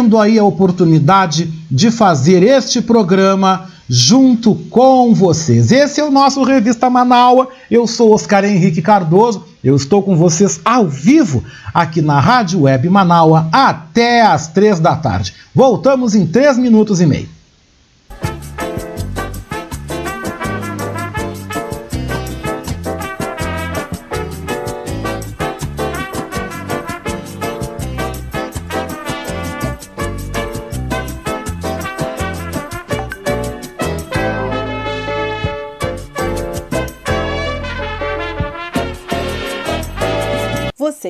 tendo aí a oportunidade de fazer este programa junto com vocês. Esse é o nosso Revista Manaua. Eu sou Oscar Henrique Cardoso. Eu estou com vocês ao vivo aqui na Rádio Web Manaua até às três da tarde. Voltamos em três minutos e meio.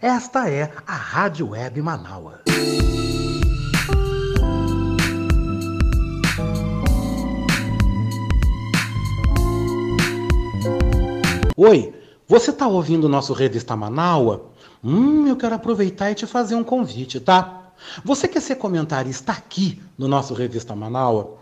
Esta é a Rádio Web Manaua. Oi, você está ouvindo o nosso Revista Manaua? Hum, eu quero aproveitar e te fazer um convite, tá? Você quer ser comentarista aqui no nosso Revista Manaua?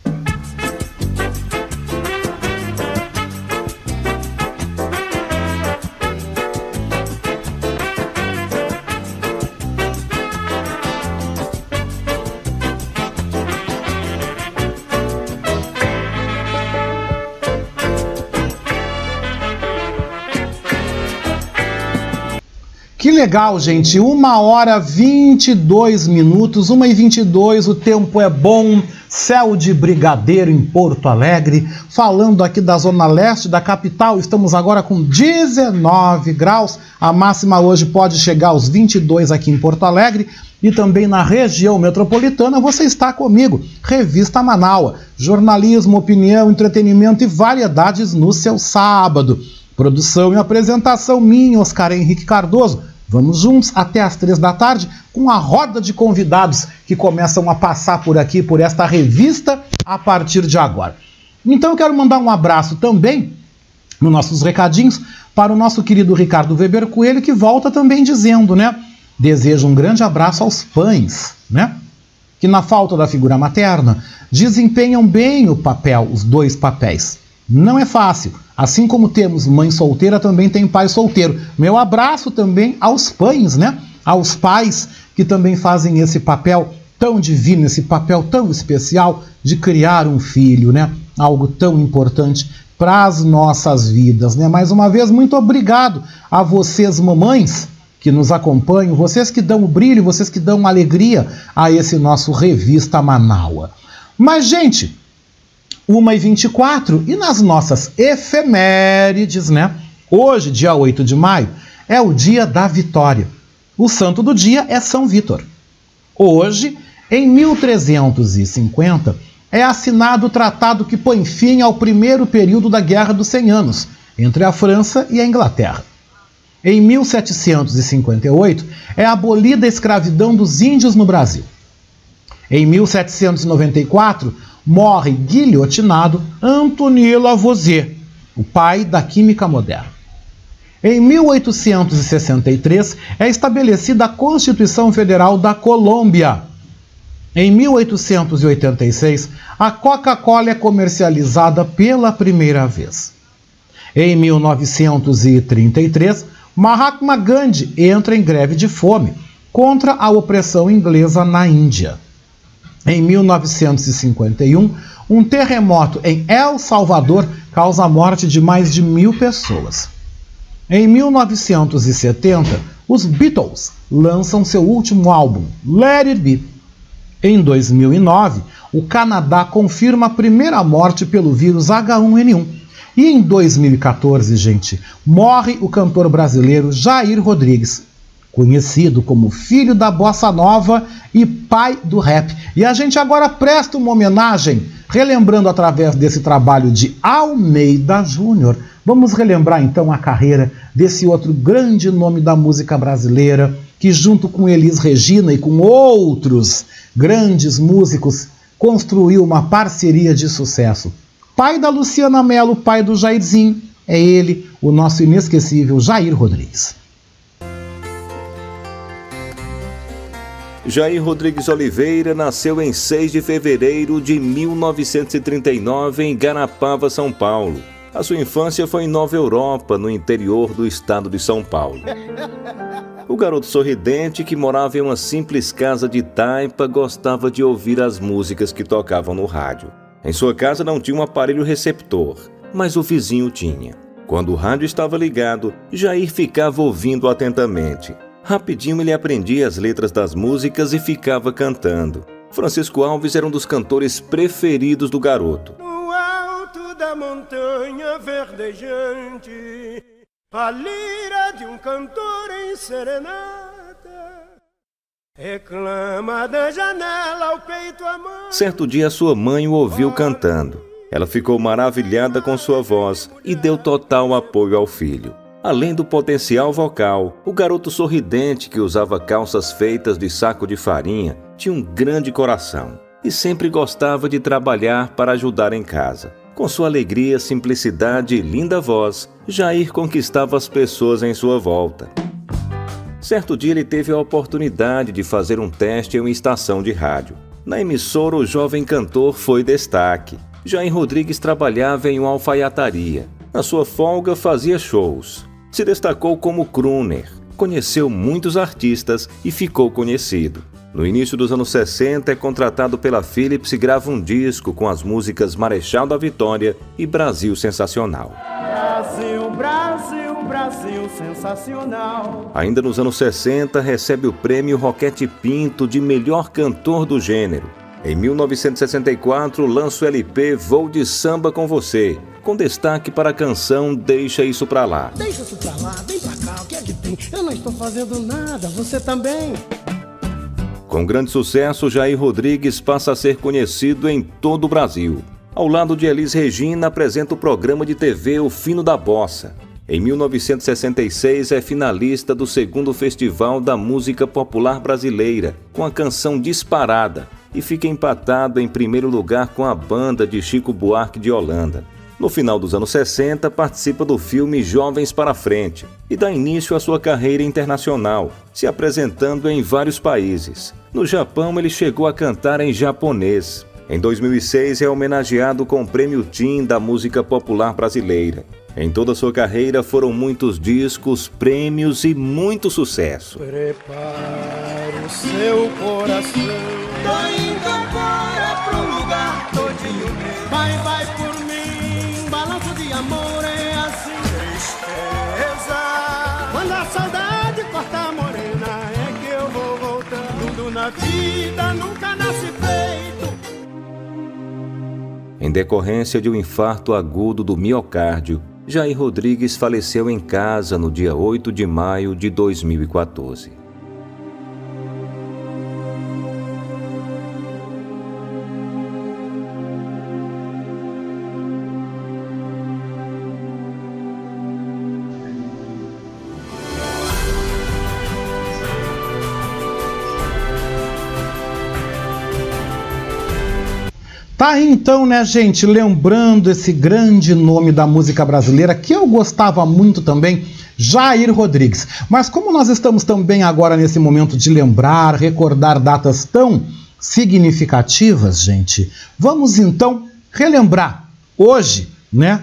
Que legal, gente. Uma hora 22 minutos, uma e 22, o tempo é bom. Céu de Brigadeiro em Porto Alegre. Falando aqui da zona leste da capital, estamos agora com 19 graus. A máxima hoje pode chegar aos 22 aqui em Porto Alegre e também na região metropolitana. Você está comigo. Revista Manaua. Jornalismo, opinião, entretenimento e variedades no seu sábado. Produção e apresentação minha, Oscar Henrique Cardoso. Vamos juntos até às três da tarde com a roda de convidados que começam a passar por aqui, por esta revista, a partir de agora. Então eu quero mandar um abraço também, nos nossos recadinhos, para o nosso querido Ricardo Weber Coelho, que volta também dizendo, né? Desejo um grande abraço aos pães, né? que, na falta da figura materna, desempenham bem o papel, os dois papéis. Não é fácil. Assim como temos mãe solteira, também tem pai solteiro. Meu abraço também aos pães, né? Aos pais que também fazem esse papel tão divino, esse papel tão especial de criar um filho, né? Algo tão importante para as nossas vidas, né? Mais uma vez, muito obrigado a vocês, mamães, que nos acompanham, vocês que dão o brilho, vocês que dão alegria a esse nosso Revista Manaua. Mas, gente, 1h24 e nas nossas efemérides, né? Hoje, dia 8 de maio, é o dia da vitória. O santo do dia é São Vítor. Hoje, em 1350, é assinado o tratado que põe fim ao primeiro período da Guerra dos Cem Anos, entre a França e a Inglaterra. Em 1758, é abolida a escravidão dos índios no Brasil. Em 1794, morre guilhotinado Antoine Lavoisier, o pai da química moderna. Em 1863, é estabelecida a Constituição Federal da Colômbia. Em 1886, a Coca-Cola é comercializada pela primeira vez. Em 1933, Mahatma Gandhi entra em greve de fome contra a opressão inglesa na Índia. Em 1951, um terremoto em El Salvador causa a morte de mais de mil pessoas. Em 1970, os Beatles lançam seu último álbum, Let It Be. Em 2009, o Canadá confirma a primeira morte pelo vírus H1N1 e em 2014, gente, morre o cantor brasileiro Jair Rodrigues, conhecido como filho da bossa nova e pai do rap. E a gente agora presta uma homenagem, relembrando através desse trabalho de Almeida Júnior. Vamos relembrar então a carreira desse outro grande nome da música brasileira, que junto com Elis Regina e com outros grandes músicos construiu uma parceria de sucesso pai da Luciana Mello, pai do Jairzinho, é ele, o nosso inesquecível Jair Rodrigues. Jair Rodrigues Oliveira nasceu em 6 de fevereiro de 1939 em Garapava, São Paulo. A sua infância foi em Nova Europa, no interior do estado de São Paulo. O garoto sorridente que morava em uma simples casa de taipa gostava de ouvir as músicas que tocavam no rádio. Em sua casa não tinha um aparelho receptor, mas o vizinho tinha. Quando o rádio estava ligado, Jair ficava ouvindo atentamente. Rapidinho ele aprendia as letras das músicas e ficava cantando. Francisco Alves era um dos cantores preferidos do garoto. No alto da montanha verdejante, a lira de um cantor em serenata Reclama da janela ao peito. Certo dia sua mãe o ouviu cantando. Ela ficou maravilhada com sua voz e deu total apoio ao filho. Além do potencial vocal, o garoto sorridente que usava calças feitas de saco de farinha tinha um grande coração e sempre gostava de trabalhar para ajudar em casa. Com sua alegria, simplicidade e linda voz, Jair conquistava as pessoas em sua volta. Certo dia ele teve a oportunidade de fazer um teste em uma estação de rádio. Na emissora, o jovem cantor foi destaque. Jair Rodrigues trabalhava em uma alfaiataria. Na sua folga, fazia shows. Se destacou como crooner, conheceu muitos artistas e ficou conhecido. No início dos anos 60, é contratado pela Philips e grava um disco com as músicas Marechal da Vitória e Brasil Sensacional. Brasil, Brasil. Brasil sensacional. Ainda nos anos 60, recebe o prêmio Roquete Pinto de melhor cantor do gênero. Em 1964, lança o LP Vou de Samba com Você, com destaque para a canção Deixa Isso Pra Lá. Deixa isso pra lá, vem pra cá, o que é que tem? Eu não estou fazendo nada, você também. Com grande sucesso, Jair Rodrigues passa a ser conhecido em todo o Brasil. Ao lado de Elis Regina, apresenta o programa de TV O Fino da Bossa. Em 1966 é finalista do segundo Festival da Música Popular Brasileira, com a canção Disparada, e fica empatado em primeiro lugar com a banda de Chico Buarque de Holanda. No final dos anos 60, participa do filme Jovens para Frente e dá início à sua carreira internacional, se apresentando em vários países. No Japão, ele chegou a cantar em japonês. Em 2006, é homenageado com o Prêmio Tim da Música Popular Brasileira. Em toda sua carreira foram muitos discos, prêmios e muito sucesso. Prepare o seu coração. Tô indo agora pro lugar todinho Vai, vai por mim, balanço de amor é assim. Tristeza. Quando a saudade corta a morena, é que eu vou voltando. Tudo na vida nunca nasce feito. Em decorrência de um infarto agudo do miocárdio, Jair Rodrigues faleceu em casa no dia 8 de maio de 2014. Tá então, né, gente? Lembrando esse grande nome da música brasileira que eu gostava muito também, Jair Rodrigues. Mas como nós estamos também agora nesse momento de lembrar, recordar datas tão significativas, gente, vamos então relembrar hoje, né?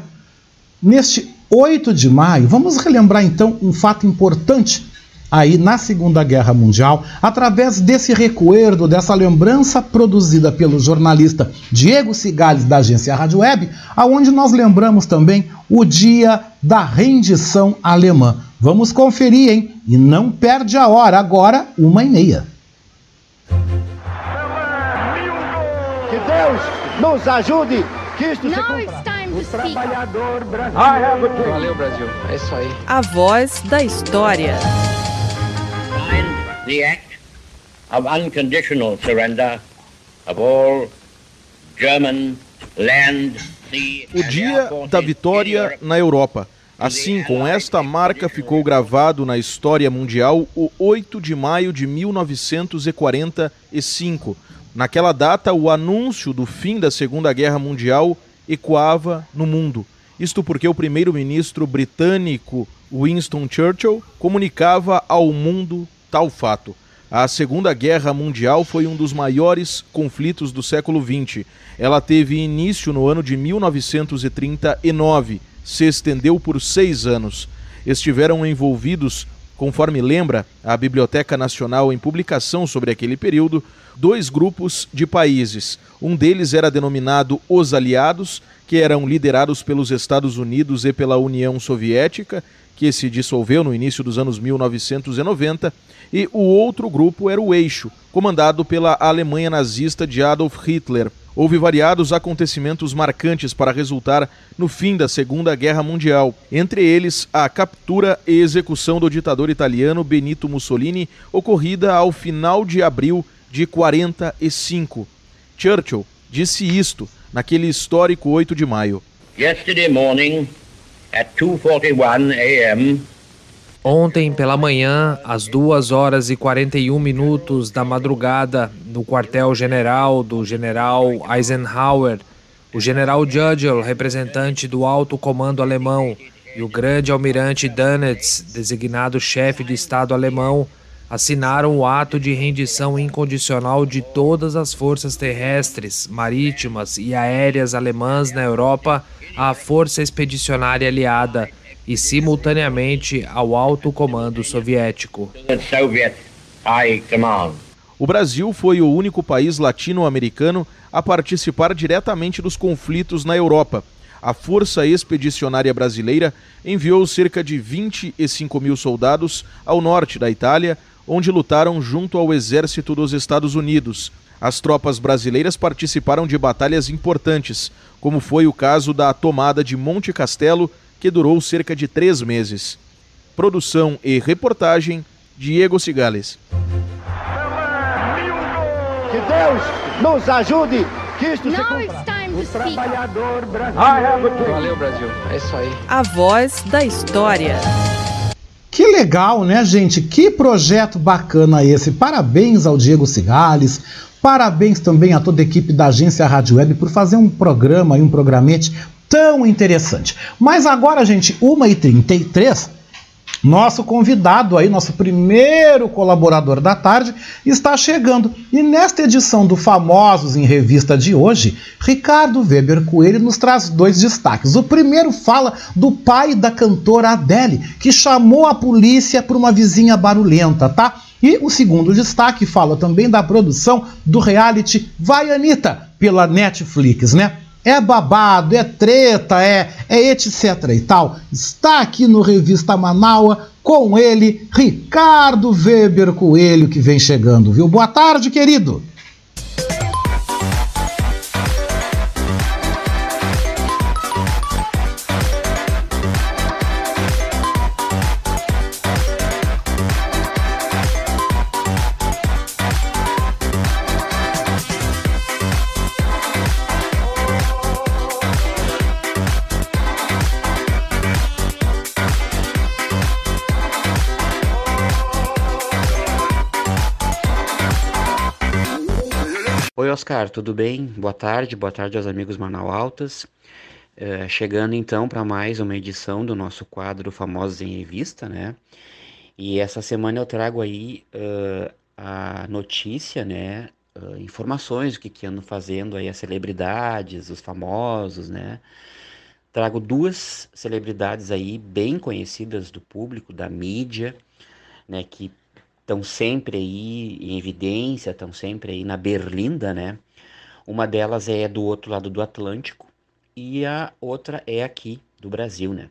Neste 8 de maio, vamos relembrar então um fato importante aí na Segunda Guerra Mundial, através desse recuerdo, dessa lembrança produzida pelo jornalista Diego Cigales da agência Rádio Web, aonde nós lembramos também o dia da rendição alemã. Vamos conferir, hein? E não perde a hora, agora uma e meia. Que Deus nos ajude, que isto se cumpra. O trabalhador brasileiro. Valeu, Brasil. É isso aí. A voz da história the act of unconditional surrender of all German land, sea, o dia da vitória na Europa. Assim, com esta marca ficou gravado na história mundial o 8 de maio de 1945. Naquela data, o anúncio do fim da Segunda Guerra Mundial ecoava no mundo. Isto porque o primeiro-ministro britânico Winston Churchill comunicava ao mundo tal fato. A Segunda Guerra Mundial foi um dos maiores conflitos do século XX. Ela teve início no ano de 1939, se estendeu por seis anos. Estiveram envolvidos, conforme lembra a Biblioteca Nacional em publicação sobre aquele período, dois grupos de países. Um deles era denominado Os Aliados, que eram liderados pelos Estados Unidos e pela União Soviética, que se dissolveu no início dos anos 1990 e o outro grupo era o Eixo, comandado pela Alemanha nazista de Adolf Hitler. Houve variados acontecimentos marcantes para resultar no fim da Segunda Guerra Mundial, entre eles a captura e execução do ditador italiano Benito Mussolini, ocorrida ao final de abril de 45. Churchill disse isto naquele histórico 8 de maio. Yesterday morning at 2:41 a.m. Ontem pela manhã, às 2 horas e 41 minutos da madrugada, no quartel-general do general Eisenhower, o general Judgel, representante do alto comando alemão, e o grande almirante Dönitz, designado chefe de Estado alemão, assinaram o ato de rendição incondicional de todas as forças terrestres, marítimas e aéreas alemãs na Europa à Força Expedicionária Aliada e simultaneamente ao alto comando soviético. O Brasil foi o único país latino-americano a participar diretamente dos conflitos na Europa. A Força Expedicionária Brasileira enviou cerca de 25 mil soldados ao norte da Itália, onde lutaram junto ao exército dos Estados Unidos. As tropas brasileiras participaram de batalhas importantes, como foi o caso da tomada de Monte Castelo que durou cerca de três meses. Produção e reportagem: Diego Cigales. Que Deus nos ajude, que isto se cumpra. O trabalhador brasileiro. Valeu, Brasil. É isso aí. A voz da história. Que legal, né, gente? Que projeto bacana esse. Parabéns ao Diego Cigales. Parabéns também a toda a equipe da agência Rádio Web por fazer um programa e um programete tão interessante. Mas agora, gente, 1h33, nosso convidado aí, nosso primeiro colaborador da tarde, está chegando. E nesta edição do Famosos em Revista de hoje, Ricardo Weber Coelho nos traz dois destaques. O primeiro fala do pai da cantora Adele, que chamou a polícia por uma vizinha barulhenta, tá? E o segundo destaque fala também da produção do reality Vai Anitta, pela Netflix, né? É babado, é treta, é, é etc e tal. Está aqui no Revista Manaua com ele, Ricardo Weber Coelho, que vem chegando, viu? Boa tarde, querido. Oscar, tudo bem? Boa tarde, boa tarde aos amigos Manaualtas. Uh, chegando então para mais uma edição do nosso quadro Famosos em Revista, né? E essa semana eu trago aí uh, a notícia, né? Uh, informações do que, que andam fazendo aí as celebridades, os famosos, né? Trago duas celebridades aí bem conhecidas do público, da mídia, né? Que estão sempre aí em evidência, estão sempre aí na berlinda, né? Uma delas é do outro lado do Atlântico e a outra é aqui do Brasil, né?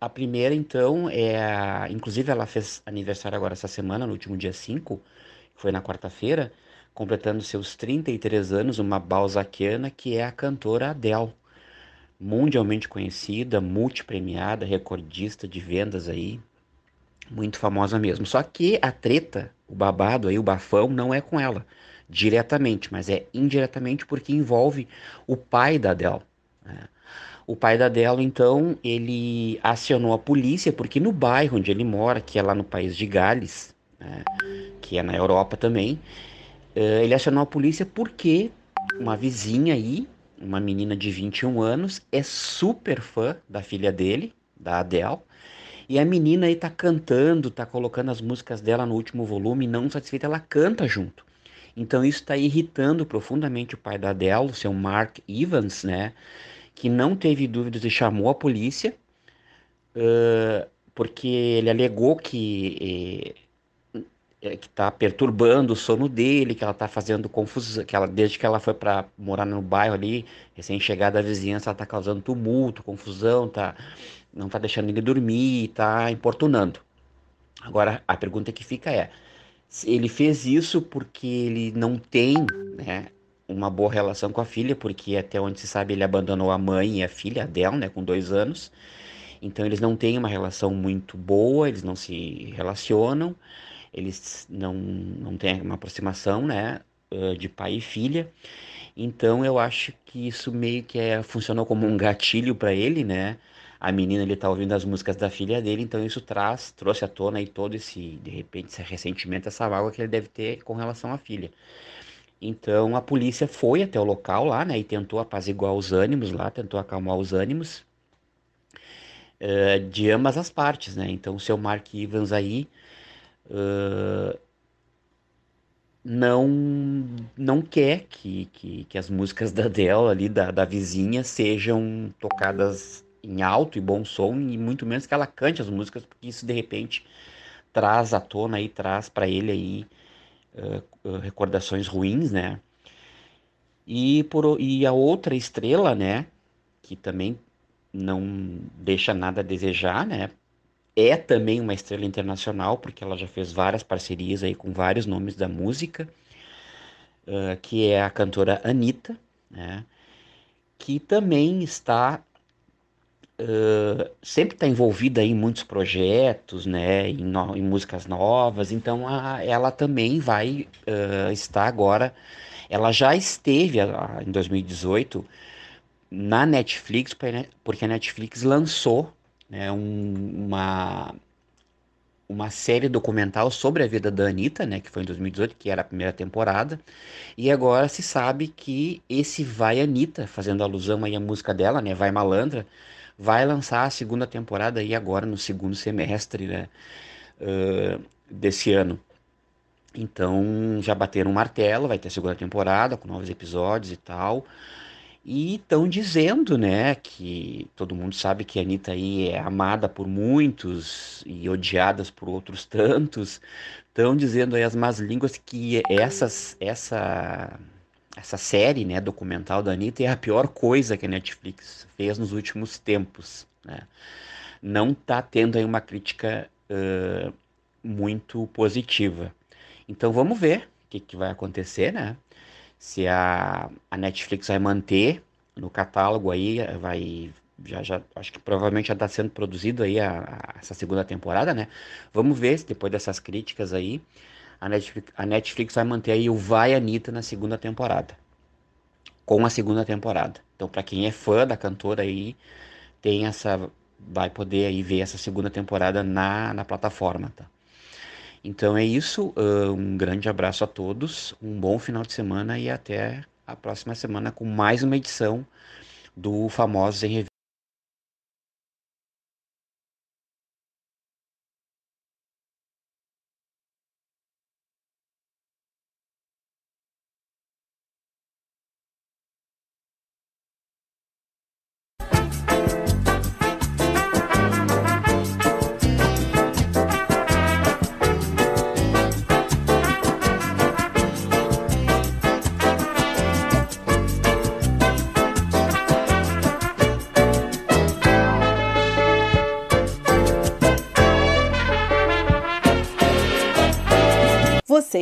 A primeira, então, é a... Inclusive, ela fez aniversário agora essa semana, no último dia 5, que foi na quarta-feira, completando seus 33 anos, uma balzaquiana, que é a cantora Adele. Mundialmente conhecida, multipremiada, recordista de vendas aí, muito famosa mesmo. Só que a treta, o babado aí, o bafão, não é com ela diretamente, mas é indiretamente porque envolve o pai da Adele. Né? O pai da Adele, então, ele acionou a polícia porque no bairro onde ele mora, que é lá no país de Gales, né? que é na Europa também, eh, ele acionou a polícia porque uma vizinha aí, uma menina de 21 anos, é super fã da filha dele, da Adele, e a menina aí tá cantando, tá colocando as músicas dela no último volume, não satisfeita, ela canta junto. Então isso está irritando profundamente o pai da Adele, o seu Mark Evans, né? Que não teve dúvidas e chamou a polícia, uh, porque ele alegou que é, que está perturbando o sono dele, que ela está fazendo confusão, que ela desde que ela foi para morar no bairro ali, recém-chegada a vizinhança, ela está causando tumulto, confusão, tá não está deixando ele dormir, está importunando. Agora, a pergunta que fica é: ele fez isso porque ele não tem né, uma boa relação com a filha, porque até onde se sabe ele abandonou a mãe e a filha dela, né, com dois anos. Então eles não têm uma relação muito boa, eles não se relacionam, eles não, não têm uma aproximação, né, de pai e filha. Então eu acho que isso meio que é, funcionou como um gatilho para ele, né? A menina ele tá ouvindo as músicas da filha dele, então isso traz, trouxe à tona aí todo esse, de repente, esse ressentimento, essa mágoa que ele deve ter com relação à filha. Então a polícia foi até o local lá, né, e tentou apaziguar os ânimos lá, tentou acalmar os ânimos uh, de ambas as partes, né. Então o seu Mark Evans aí uh, não não quer que, que, que, as músicas da dela ali, da, da vizinha, sejam tocadas em alto e bom som, e muito menos que ela cante as músicas, porque isso de repente traz à tona e traz para ele aí uh, recordações ruins, né? E, por, e a outra estrela, né, que também não deixa nada a desejar, né? É também uma estrela internacional, porque ela já fez várias parcerias aí com vários nomes da música, uh, que é a cantora Anitta, né? Que também está sempre está envolvida em muitos projetos, né, em, no, em músicas novas, então a, ela também vai uh, estar agora, ela já esteve a, em 2018 na Netflix, porque a Netflix lançou né, um, uma, uma série documental sobre a vida da Anitta, né, que foi em 2018, que era a primeira temporada, e agora se sabe que esse Vai Anitta, fazendo alusão aí à música dela, né, Vai Malandra, vai lançar a segunda temporada aí agora no segundo semestre, né, uh, desse ano. Então já bateram um martelo, vai ter a segunda temporada com novos episódios e tal. E estão dizendo, né, que todo mundo sabe que a Anitta aí é amada por muitos e odiadas por outros tantos. Estão dizendo aí as más línguas que essas, essa, essa série, né, documental da Anitta é a pior coisa que a Netflix fez nos últimos tempos, né? Não está tendo aí uma crítica uh, muito positiva. Então vamos ver o que, que vai acontecer, né? se a, a Netflix vai manter no catálogo aí, vai já, já acho que provavelmente já está sendo produzido aí a, a, essa segunda temporada, né? Vamos ver se depois dessas críticas aí a Netflix, vai manter aí o Vai Anitta na segunda temporada, com a segunda temporada. Então para quem é fã da cantora aí tem essa vai poder aí ver essa segunda temporada na, na plataforma, tá? Então é isso. Um grande abraço a todos, um bom final de semana e até a próxima semana com mais uma edição do Famosos em Revista.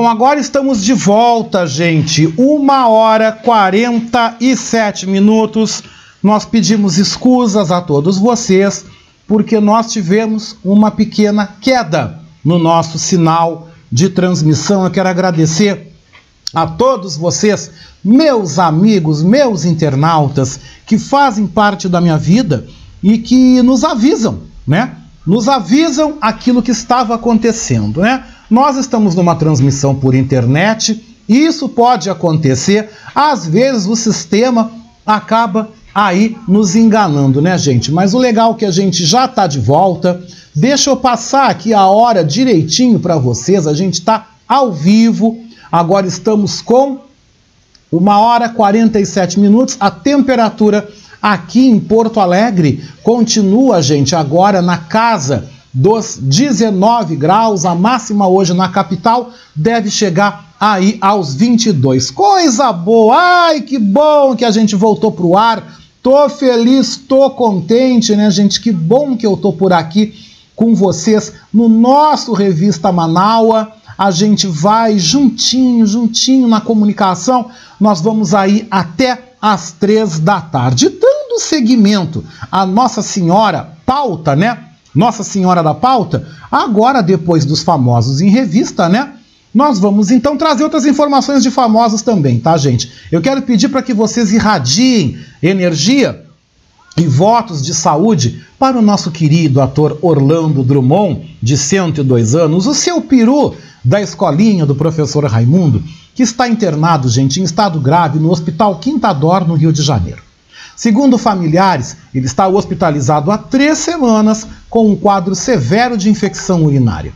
Bom, agora estamos de volta, gente. Uma hora 47 minutos. Nós pedimos escusas a todos vocês, porque nós tivemos uma pequena queda no nosso sinal de transmissão. Eu quero agradecer a todos vocês, meus amigos, meus internautas, que fazem parte da minha vida e que nos avisam, né? Nos avisam aquilo que estava acontecendo, né? Nós estamos numa transmissão por internet, e isso pode acontecer, às vezes o sistema acaba aí nos enganando, né, gente? Mas o legal é que a gente já está de volta. Deixa eu passar aqui a hora direitinho para vocês. A gente está ao vivo. Agora estamos com uma hora e 47 minutos. A temperatura aqui em Porto Alegre continua, gente, agora na casa dos 19 graus. A máxima hoje na capital deve chegar aí aos 22. Coisa boa! Ai, que bom que a gente voltou pro ar. Tô feliz, tô contente, né, gente? Que bom que eu tô por aqui com vocês no nosso Revista Manaua. A gente vai juntinho, juntinho na comunicação. Nós vamos aí até às três da tarde, dando seguimento à Nossa Senhora pauta, né? Nossa Senhora da Pauta, agora depois dos famosos em revista, né? Nós vamos então trazer outras informações de famosos também, tá, gente? Eu quero pedir para que vocês irradiem energia e votos de saúde para o nosso querido ator Orlando Drummond, de 102 anos, o seu peru da escolinha do professor Raimundo, que está internado, gente, em estado grave no Hospital Quintador, no Rio de Janeiro. Segundo familiares, ele está hospitalizado há três semanas com um quadro severo de infecção urinária.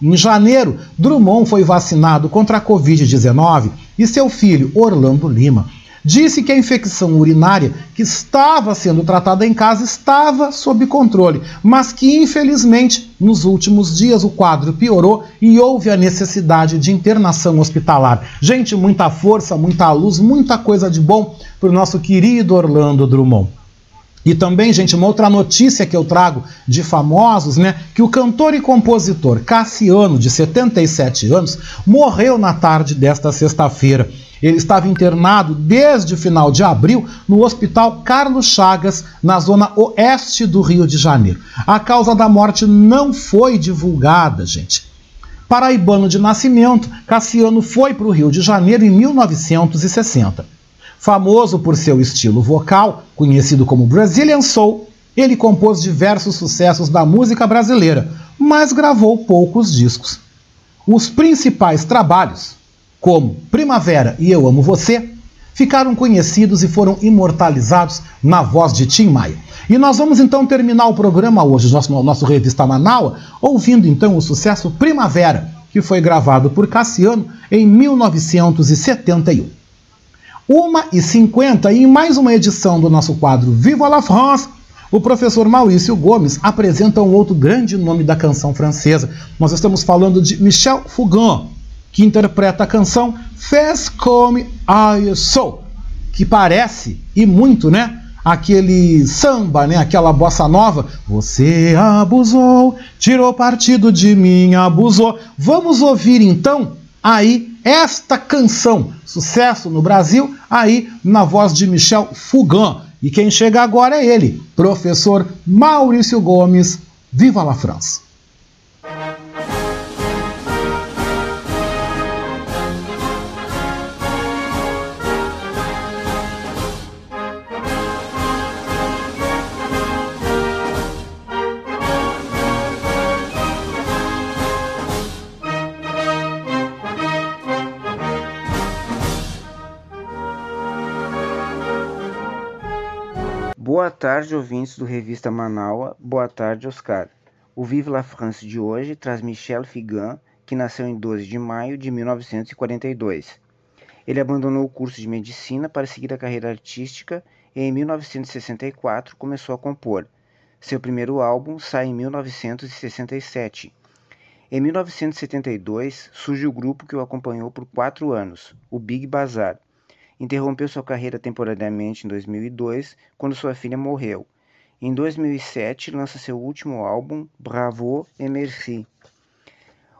Em janeiro, Drummond foi vacinado contra a Covid-19 e seu filho, Orlando Lima, Disse que a infecção urinária que estava sendo tratada em casa estava sob controle, mas que infelizmente nos últimos dias o quadro piorou e houve a necessidade de internação hospitalar. Gente, muita força, muita luz, muita coisa de bom para o nosso querido Orlando Drummond. E também, gente, uma outra notícia que eu trago de famosos, né? Que o cantor e compositor Cassiano, de 77 anos, morreu na tarde desta sexta-feira. Ele estava internado desde o final de abril no Hospital Carlos Chagas, na zona oeste do Rio de Janeiro. A causa da morte não foi divulgada, gente. Paraibano de nascimento, Cassiano foi para o Rio de Janeiro em 1960. Famoso por seu estilo vocal, conhecido como Brazilian Soul, ele compôs diversos sucessos da música brasileira, mas gravou poucos discos. Os principais trabalhos, como Primavera e Eu Amo Você, ficaram conhecidos e foram imortalizados na voz de Tim Maia. E nós vamos então terminar o programa hoje, nosso, nosso Revista Manaus, ouvindo então o sucesso Primavera, que foi gravado por Cassiano em 1971. 1h50 e em mais uma edição do nosso quadro Viva la France, o professor Maurício Gomes apresenta um outro grande nome da canção francesa. Nós estamos falando de Michel Fugain, que interpreta a canção Fais comme I sou, que parece, e muito, né? Aquele samba, né? Aquela bossa nova. Você abusou, tirou partido de mim, abusou. Vamos ouvir então aí esta canção, sucesso no Brasil, aí na voz de Michel Fugain. E quem chega agora é ele, professor Maurício Gomes. Viva la France! Boa tarde, ouvintes do Revista Manaua. Boa tarde, Oscar. O Vive la France de hoje traz Michel Figan, que nasceu em 12 de maio de 1942. Ele abandonou o curso de medicina para seguir a carreira artística e em 1964 começou a compor. Seu primeiro álbum sai em 1967. Em 1972 surge o grupo que o acompanhou por quatro anos, o Big Bazar interrompeu sua carreira temporariamente em 2002, quando sua filha morreu. Em 2007, lança seu último álbum, Bravo et Merci.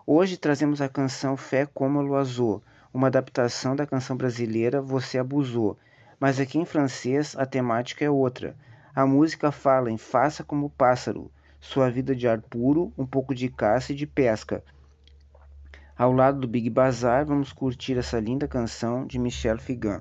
Hoje trazemos a canção Fé como Loiseau, uma adaptação da canção brasileira Você Abusou, mas aqui em francês a temática é outra. A música fala em Faça como pássaro, sua vida de ar puro, um pouco de caça e de pesca. Ao lado do Big Bazar, vamos curtir essa linda canção de Michel Figan.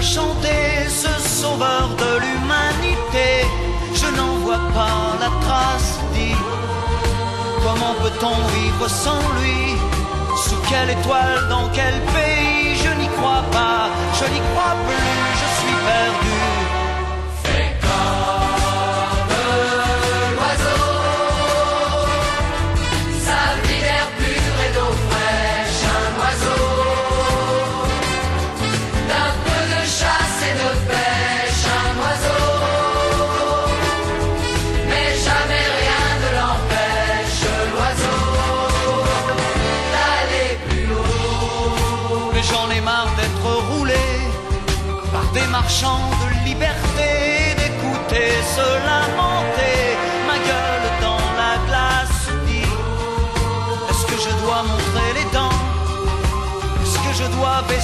Chanté, ce sauveur de l'humanité, je n'en vois pas la trace, dit. Comment peut-on vivre sans lui? Sous quelle étoile, dans quel pays? Je n'y crois pas, je n'y crois plus, je suis perdu.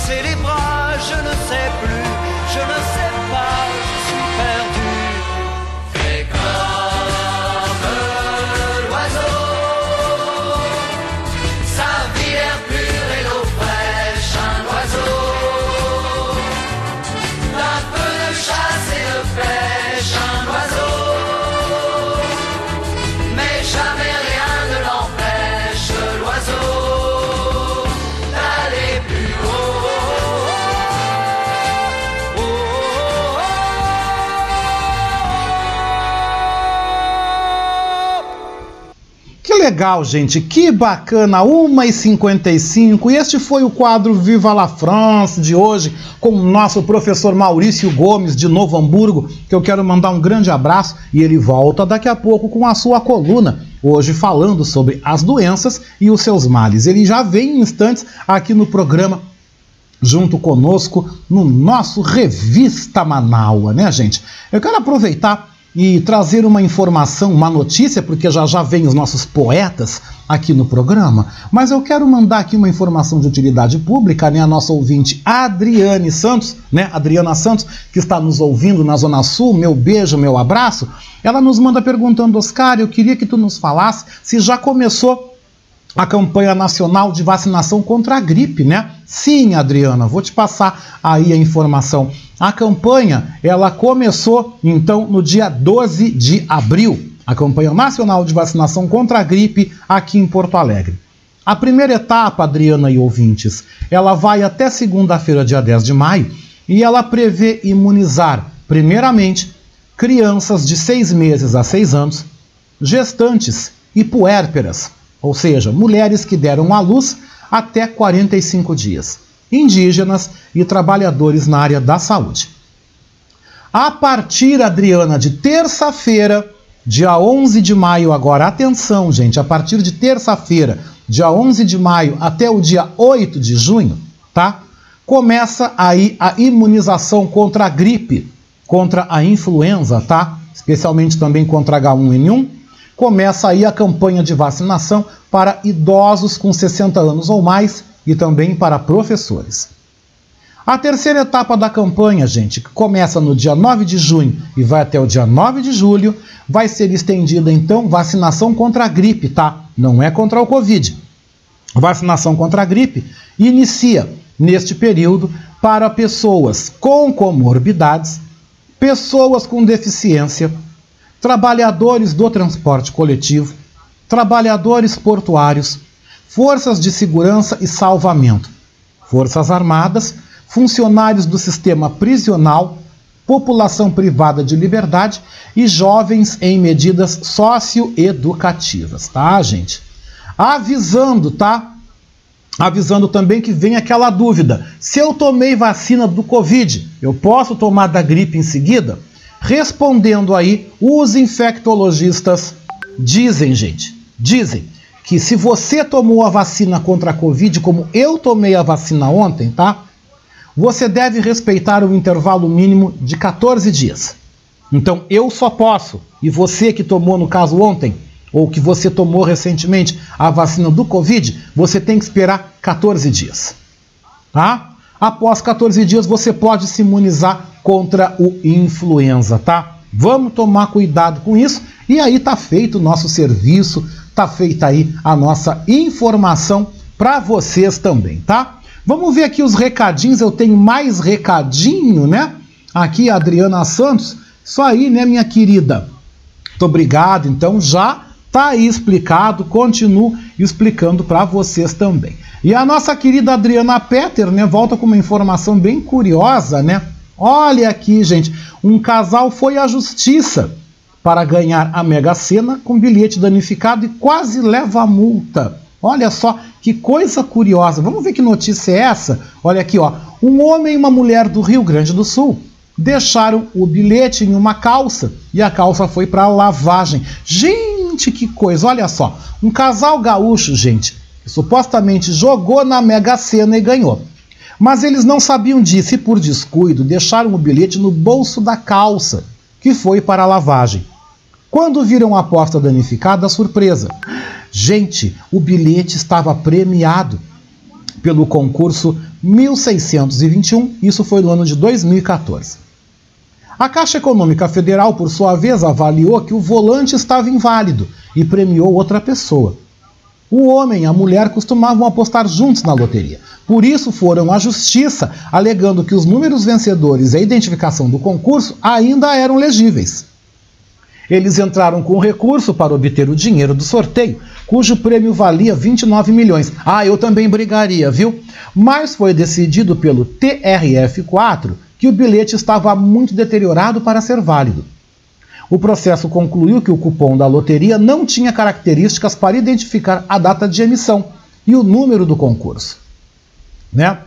Baisser les bras Je ne sais plus, je ne sais legal, gente. Que bacana. 1h55. E este foi o quadro Viva la France de hoje, com o nosso professor Maurício Gomes, de Novo Hamburgo, que eu quero mandar um grande abraço. E ele volta daqui a pouco com a sua coluna. Hoje falando sobre as doenças e os seus males. Ele já vem em instantes aqui no programa junto conosco no nosso Revista Manaua, né, gente? Eu quero aproveitar e trazer uma informação, uma notícia, porque já já vem os nossos poetas aqui no programa, mas eu quero mandar aqui uma informação de utilidade pública, né, a nossa ouvinte Adriane Santos, né, Adriana Santos, que está nos ouvindo na Zona Sul, meu beijo, meu abraço, ela nos manda perguntando, Oscar, eu queria que tu nos falasse se já começou a campanha nacional de vacinação contra a gripe, né? Sim, Adriana, vou te passar aí a informação. A campanha, ela começou então no dia 12 de abril, a campanha nacional de vacinação contra a gripe aqui em Porto Alegre. A primeira etapa, Adriana e ouvintes, ela vai até segunda-feira, dia 10 de maio, e ela prevê imunizar, primeiramente, crianças de 6 meses a 6 anos, gestantes e puérperas, ou seja, mulheres que deram à luz até 45 dias, indígenas e trabalhadores na área da saúde. A partir, Adriana, de terça-feira, dia 11 de maio, agora atenção, gente, a partir de terça-feira, dia 11 de maio até o dia 8 de junho, tá? Começa aí a imunização contra a gripe, contra a influenza, tá? Especialmente também contra H1N1 começa aí a campanha de vacinação para idosos com 60 anos ou mais e também para professores. A terceira etapa da campanha, gente, que começa no dia 9 de junho e vai até o dia 9 de julho, vai ser estendida então vacinação contra a gripe, tá? Não é contra o Covid. Vacinação contra a gripe inicia neste período para pessoas com comorbidades, pessoas com deficiência, trabalhadores do transporte coletivo, trabalhadores portuários, forças de segurança e salvamento, forças armadas, funcionários do sistema prisional, população privada de liberdade e jovens em medidas socioeducativas, tá, gente? Avisando, tá? Avisando também que vem aquela dúvida: se eu tomei vacina do Covid, eu posso tomar da gripe em seguida? Respondendo aí, os infectologistas dizem, gente, dizem que se você tomou a vacina contra a Covid, como eu tomei a vacina ontem, tá? Você deve respeitar o intervalo mínimo de 14 dias. Então eu só posso, e você que tomou no caso ontem, ou que você tomou recentemente a vacina do Covid, você tem que esperar 14 dias. Tá? Após 14 dias você pode se imunizar contra o influenza, tá? Vamos tomar cuidado com isso. E aí tá feito o nosso serviço, tá feita aí a nossa informação para vocês também, tá? Vamos ver aqui os recadinhos. Eu tenho mais recadinho, né? Aqui Adriana Santos. Isso aí, né, minha querida? Muito obrigado. Então já tá aí explicado. Continuo explicando para vocês também. E a nossa querida Adriana Petter, né, volta com uma informação bem curiosa, né? Olha aqui, gente, um casal foi à justiça para ganhar a Mega Sena com bilhete danificado e quase leva a multa. Olha só que coisa curiosa. Vamos ver que notícia é essa? Olha aqui, ó. Um homem e uma mulher do Rio Grande do Sul deixaram o bilhete em uma calça e a calça foi para lavagem. Gente, que coisa! Olha só, um casal gaúcho, gente, que supostamente jogou na Mega Sena e ganhou Mas eles não sabiam disso e, por descuido, deixaram o bilhete no bolso da calça, que foi para a lavagem. Quando viram a aposta danificada, surpresa. Gente, o bilhete estava premiado pelo concurso 1621, isso foi no ano de 2014. A Caixa Econômica Federal, por sua vez, avaliou que o volante estava inválido e premiou outra pessoa. O homem e a mulher costumavam apostar juntos na loteria. Por isso foram à justiça, alegando que os números vencedores e a identificação do concurso ainda eram legíveis. Eles entraram com recurso para obter o dinheiro do sorteio, cujo prêmio valia 29 milhões. Ah, eu também brigaria, viu? Mas foi decidido pelo TRF4 que o bilhete estava muito deteriorado para ser válido. O processo concluiu que o cupom da loteria não tinha características para identificar a data de emissão e o número do concurso. Né?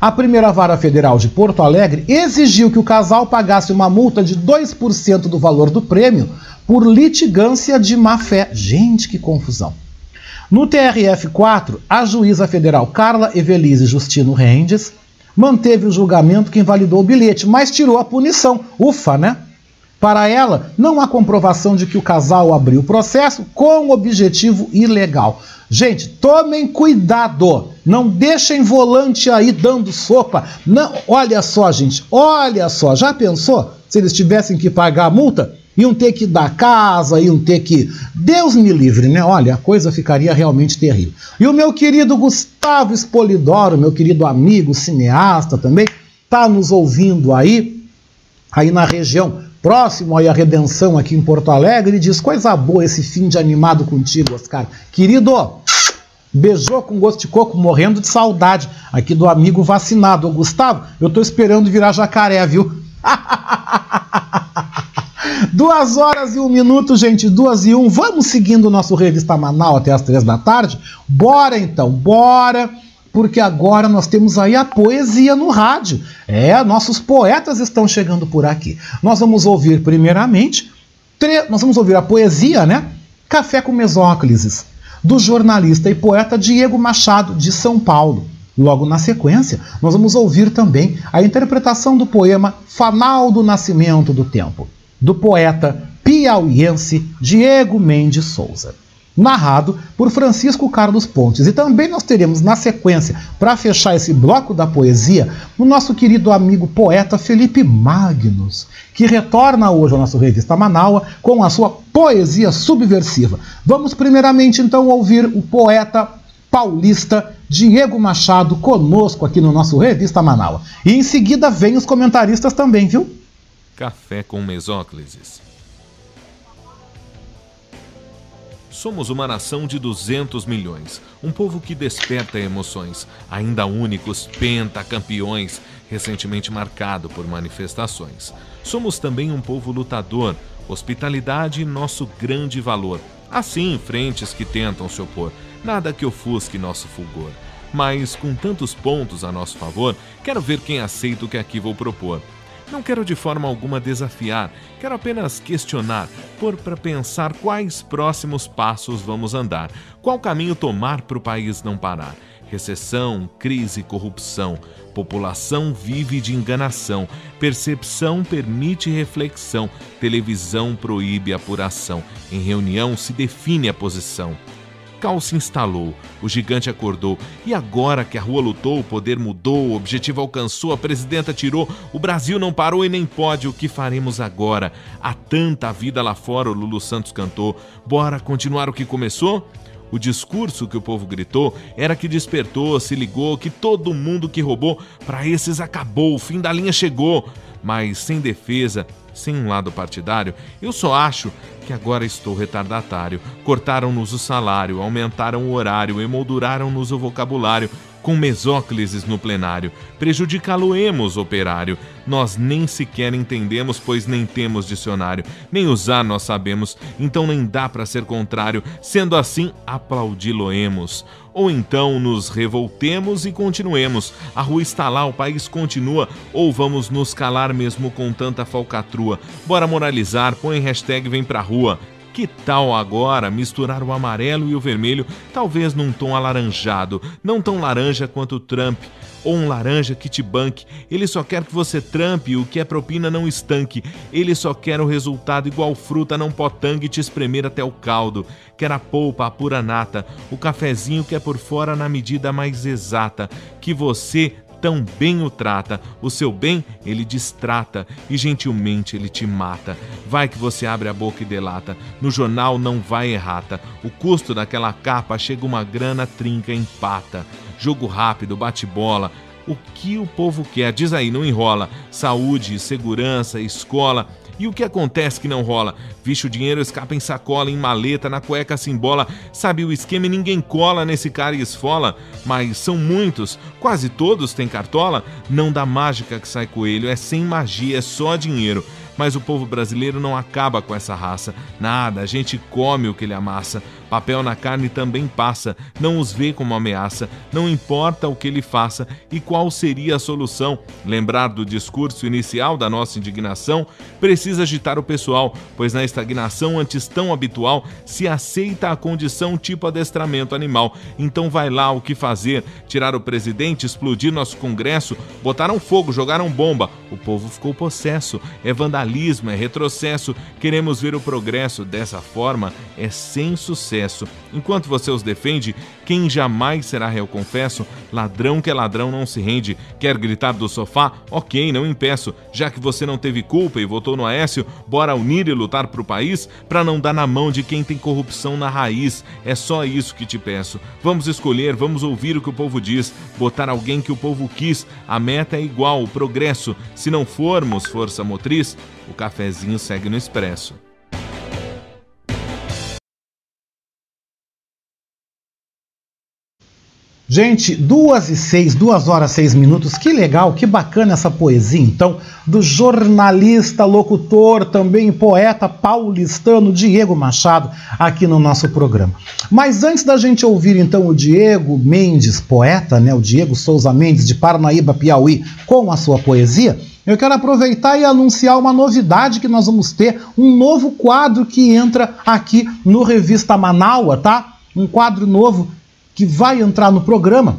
A primeira vara federal de Porto Alegre exigiu que o casal pagasse uma multa de 2% do valor do prêmio por litigância de má fé. Gente, que confusão. No TRF4, a juíza federal Carla Evelise Justino Rendes manteve o julgamento que invalidou o bilhete, mas tirou a punição. Ufa, né? Para ela, não há comprovação de que o casal abriu o processo com objetivo ilegal. Gente, tomem cuidado. Não deixem volante aí dando sopa. Não, olha só, gente, olha só. Já pensou se eles tivessem que pagar a multa? Iam ter que dar casa, iam ter que. Deus me livre, né? Olha, a coisa ficaria realmente terrível. E o meu querido Gustavo Espolidoro, meu querido amigo cineasta também, tá nos ouvindo aí, aí na região próximo aí à Redenção aqui em Porto Alegre, e diz: Coisa boa esse fim de animado contigo, Oscar. Querido, beijou com gosto de coco, morrendo de saudade aqui do amigo vacinado. Ô, Gustavo, eu tô esperando virar jacaré, viu? Duas horas e um minuto, gente, duas e um. Vamos seguindo o nosso Revista Manaus até as três da tarde? Bora então, bora! porque agora nós temos aí a poesia no rádio. É, nossos poetas estão chegando por aqui. Nós vamos ouvir primeiramente, nós vamos ouvir a poesia, né? Café com Mesóclises, do jornalista e poeta Diego Machado, de São Paulo. Logo na sequência, nós vamos ouvir também a interpretação do poema Fanal do Nascimento do Tempo, do poeta piauiense Diego Mendes Souza narrado por Francisco Carlos Pontes. E também nós teremos na sequência, para fechar esse bloco da poesia, o nosso querido amigo poeta Felipe Magnus, que retorna hoje ao nosso revista Manaua com a sua poesia subversiva. Vamos primeiramente então ouvir o poeta paulista Diego Machado conosco aqui no nosso revista Manaua. E em seguida vem os comentaristas também, viu? Café com Mesóclises. Somos uma nação de 200 milhões, um povo que desperta emoções, ainda únicos pentacampeões, recentemente marcado por manifestações. Somos também um povo lutador, hospitalidade nosso grande valor. Assim, frentes que tentam se opor, nada que ofusque nosso fulgor. Mas, com tantos pontos a nosso favor, quero ver quem aceita o que aqui vou propor. Não quero de forma alguma desafiar, quero apenas questionar, pôr para pensar quais próximos passos vamos andar, qual caminho tomar para o país não parar. Recessão, crise, corrupção. População vive de enganação. Percepção permite reflexão. Televisão proíbe apuração. Em reunião se define a posição caos se instalou, o gigante acordou, e agora que a rua lutou, o poder mudou, o objetivo alcançou, a presidenta tirou, o Brasil não parou e nem pode, o que faremos agora? Há tanta vida lá fora, o Lulu Santos cantou, bora continuar o que começou? O discurso que o povo gritou era que despertou, se ligou, que todo mundo que roubou, para esses acabou, o fim da linha chegou. Mas sem defesa, sem um lado partidário, eu só acho que agora estou retardatário. Cortaram-nos o salário, aumentaram o horário, emolduraram-nos o vocabulário, com mesóclises no plenário. Prejudicá-lo-emos, operário. Nós nem sequer entendemos, pois nem temos dicionário. Nem usar nós sabemos, então nem dá para ser contrário. Sendo assim, aplaudi-lo-emos. Ou então nos revoltemos e continuemos. A rua está lá, o país continua. Ou vamos nos calar mesmo com tanta falcatrua. Bora moralizar, põe hashtag vem pra rua. Que tal agora misturar o amarelo e o vermelho, talvez num tom alaranjado, não tão laranja quanto o Trump, ou um laranja que te banque. Ele só quer que você trampe o que é propina não estanque. Ele só quer o resultado igual fruta não potangue te espremer até o caldo. Quer a polpa, a pura nata, o cafezinho que é por fora na medida mais exata. Que você tão bem o trata, o seu bem ele distrata e gentilmente ele te mata. Vai que você abre a boca e delata, no jornal não vai errata. O custo daquela capa chega uma grana, trinca, empata. Jogo rápido, bate-bola. O que o povo quer? Diz aí, não enrola. Saúde, segurança, escola e o que acontece que não rola? Vixe, o dinheiro escapa em sacola, em maleta, na cueca se embola. Sabe o esquema e ninguém cola nesse cara e esfola. Mas são muitos, quase todos têm cartola. Não dá mágica que sai coelho, é sem magia, é só dinheiro. Mas o povo brasileiro não acaba com essa raça. Nada, a gente come o que ele amassa. Papel na carne também passa, não os vê como ameaça, não importa o que ele faça e qual seria a solução. Lembrar do discurso inicial da nossa indignação precisa agitar o pessoal, pois na estagnação antes tão habitual se aceita a condição tipo adestramento animal. Então vai lá o que fazer: tirar o presidente, explodir nosso Congresso, botaram fogo, jogaram bomba. O povo ficou possesso. É vandalismo, é retrocesso. Queremos ver o progresso. Dessa forma, é sem sucesso sucesso. Enquanto você os defende, quem jamais será réu confesso? Ladrão que é ladrão não se rende. Quer gritar do sofá? Ok, não impeço. Já que você não teve culpa e votou no Aécio, bora unir e lutar pro país para não dar na mão de quem tem corrupção na raiz. É só isso que te peço. Vamos escolher, vamos ouvir o que o povo diz, botar alguém que o povo quis. A meta é igual, o progresso. Se não formos força motriz, o cafezinho segue no expresso. Gente, duas e seis, duas horas seis minutos, que legal, que bacana essa poesia, então, do jornalista, locutor, também poeta paulistano Diego Machado, aqui no nosso programa. Mas antes da gente ouvir, então, o Diego Mendes, poeta, né, o Diego Souza Mendes, de Paranaíba, Piauí, com a sua poesia, eu quero aproveitar e anunciar uma novidade que nós vamos ter, um novo quadro que entra aqui no Revista Manaua, tá? Um quadro novo que vai entrar no programa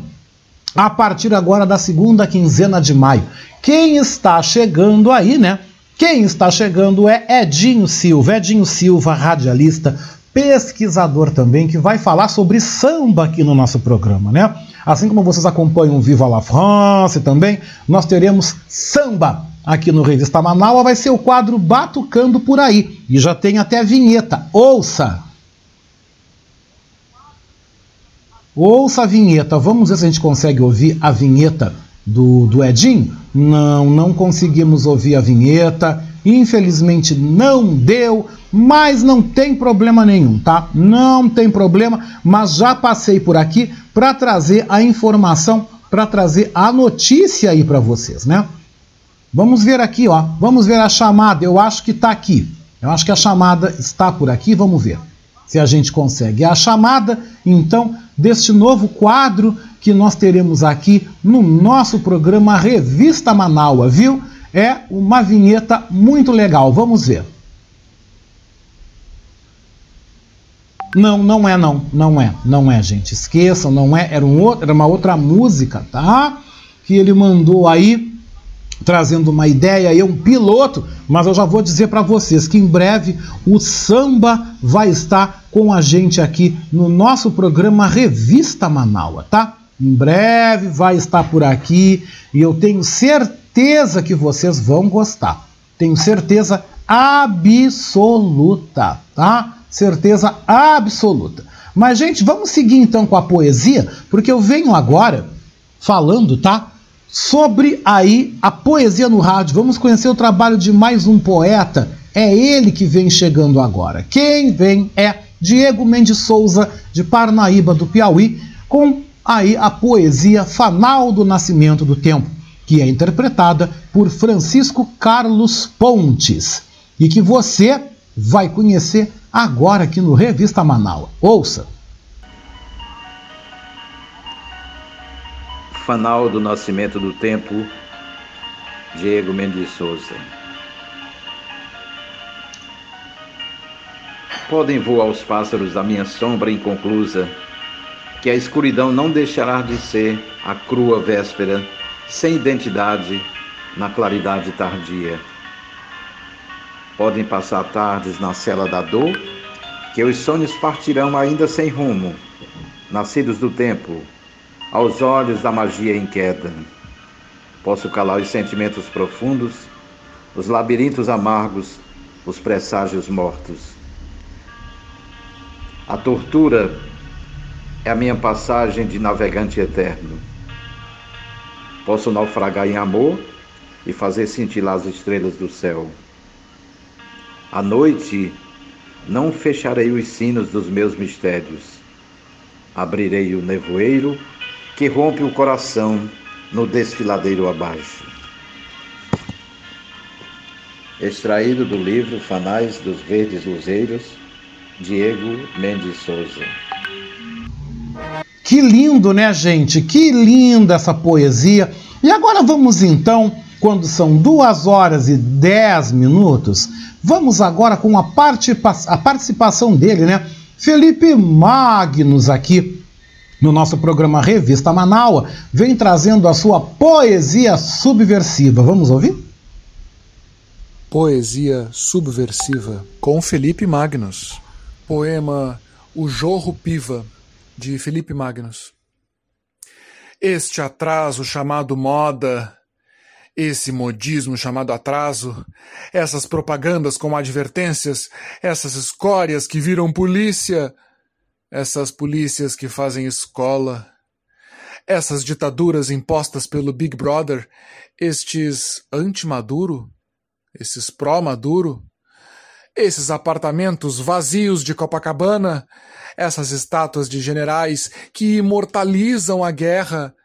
a partir agora da segunda quinzena de maio. Quem está chegando aí, né? Quem está chegando é Edinho Silva. Edinho Silva, radialista, pesquisador também, que vai falar sobre samba aqui no nosso programa, né? Assim como vocês acompanham Viva la France também, nós teremos samba aqui no Revista Manaus. Vai ser o quadro Batucando por aí. E já tem até vinheta. Ouça! Ouça a vinheta. Vamos ver se a gente consegue ouvir a vinheta do, do Edinho. Não, não conseguimos ouvir a vinheta. Infelizmente não deu, mas não tem problema nenhum, tá? Não tem problema, mas já passei por aqui para trazer a informação, para trazer a notícia aí para vocês, né? Vamos ver aqui, ó. Vamos ver a chamada. Eu acho que está aqui. Eu acho que a chamada está por aqui. Vamos ver se a gente consegue. A chamada, então, deste novo quadro que nós teremos aqui no nosso programa Revista Manaua, viu? É uma vinheta muito legal. Vamos ver. Não, não é não, não é, não é, gente. Esqueçam, não é, era, um outro, era uma outra música, tá? Que ele mandou aí trazendo uma ideia aí, um piloto, mas eu já vou dizer para vocês que em breve o samba vai estar com a gente aqui no nosso programa Revista Manaua, tá? Em breve vai estar por aqui e eu tenho certeza que vocês vão gostar. Tenho certeza absoluta, tá? Certeza absoluta. Mas gente, vamos seguir então com a poesia, porque eu venho agora falando, tá? Sobre aí a poesia no rádio. Vamos conhecer o trabalho de mais um poeta. É ele que vem chegando agora. Quem vem é Diego Mendes Souza, de Parnaíba, do Piauí, com aí a poesia Fanal do Nascimento do Tempo, que é interpretada por Francisco Carlos Pontes e que você vai conhecer agora aqui no Revista Manaus. Ouça! Fanal do nascimento do tempo, Diego Mendes Souza. podem voar os pássaros da minha sombra inconclusa, que a escuridão não deixará de ser a crua véspera, sem identidade, na claridade tardia. Podem passar tardes na cela da dor, que os sonhos partirão ainda sem rumo, nascidos do tempo, aos olhos da magia em queda. Posso calar os sentimentos profundos, os labirintos amargos, os presságios mortos. A tortura é a minha passagem de navegante eterno. Posso naufragar em amor e fazer cintilar as estrelas do céu. À noite, não fecharei os sinos dos meus mistérios. Abrirei o nevoeiro que rompe o coração no desfiladeiro abaixo. Extraído do livro Fanais dos Verdes Luzeiros, Diego Mendes Souza. Que lindo, né, gente? Que linda essa poesia. E agora vamos então, quando são duas horas e dez minutos, vamos agora com a, a participação dele, né? Felipe Magnus aqui no nosso programa Revista Manaua, vem trazendo a sua poesia subversiva. Vamos ouvir? Poesia subversiva com Felipe Magnus poema O Jorro Piva, de Felipe Magnus. Este atraso chamado moda, esse modismo chamado atraso, essas propagandas com advertências, essas escórias que viram polícia, essas polícias que fazem escola, essas ditaduras impostas pelo Big Brother, estes anti-Maduro, esses pró-Maduro, esses apartamentos vazios de Copacabana, essas estátuas de generais que imortalizam a guerra,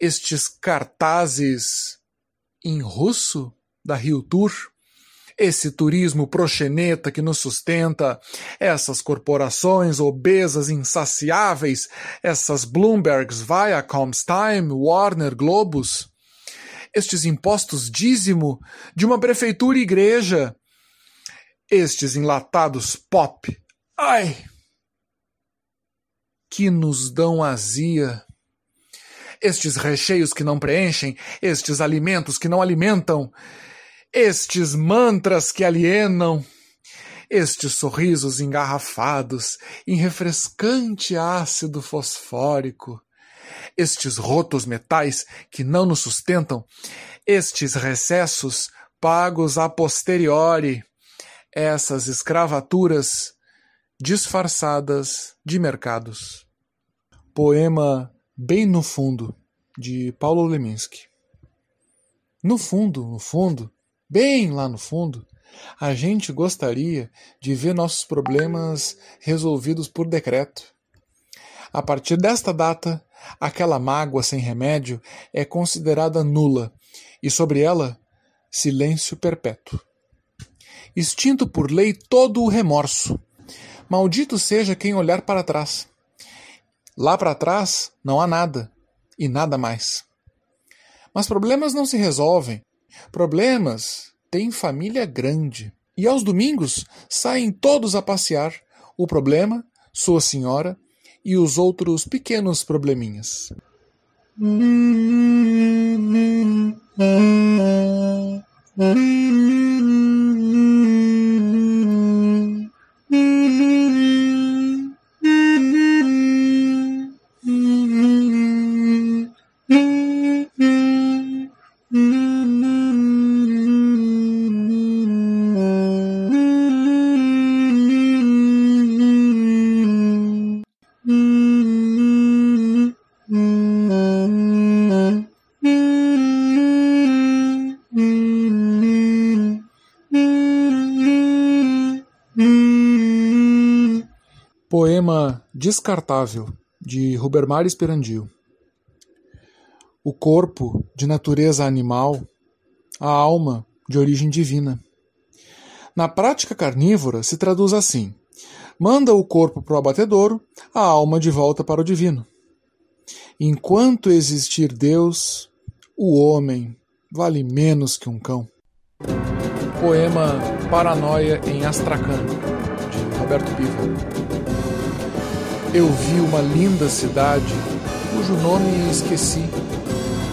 estes cartazes em russo da Rio Tour, esse turismo proxeneta que nos sustenta, essas corporações obesas insaciáveis, essas Bloombergs, Viacoms, Time, Warner, Globus, estes impostos dízimo de uma prefeitura e igreja, estes enlatados pop, ai, que nos dão azia. Estes recheios que não preenchem, estes alimentos que não alimentam, estes mantras que alienam, estes sorrisos engarrafados em refrescante ácido fosfórico, estes rotos metais que não nos sustentam, estes recessos pagos a posteriori, essas escravaturas disfarçadas de mercados. Poema Bem no Fundo, de Paulo Leminski. No fundo, no fundo, bem lá no fundo, a gente gostaria de ver nossos problemas resolvidos por decreto. A partir desta data, aquela mágoa sem remédio é considerada nula e sobre ela, silêncio perpétuo extinto por lei todo o remorso. Maldito seja quem olhar para trás. Lá para trás não há nada, e nada mais. Mas problemas não se resolvem. Problemas têm família grande. E aos domingos saem todos a passear. O problema, sua senhora e os outros pequenos probleminhas. Descartável, de Rubermar Esperandio. O corpo, de natureza animal, a alma, de origem divina. Na prática carnívora se traduz assim: manda o corpo para o abatedouro, a alma de volta para o divino. Enquanto existir Deus, o homem vale menos que um cão. Poema Paranoia em Astracan, de Roberto Piva. Eu vi uma linda cidade, cujo nome esqueci,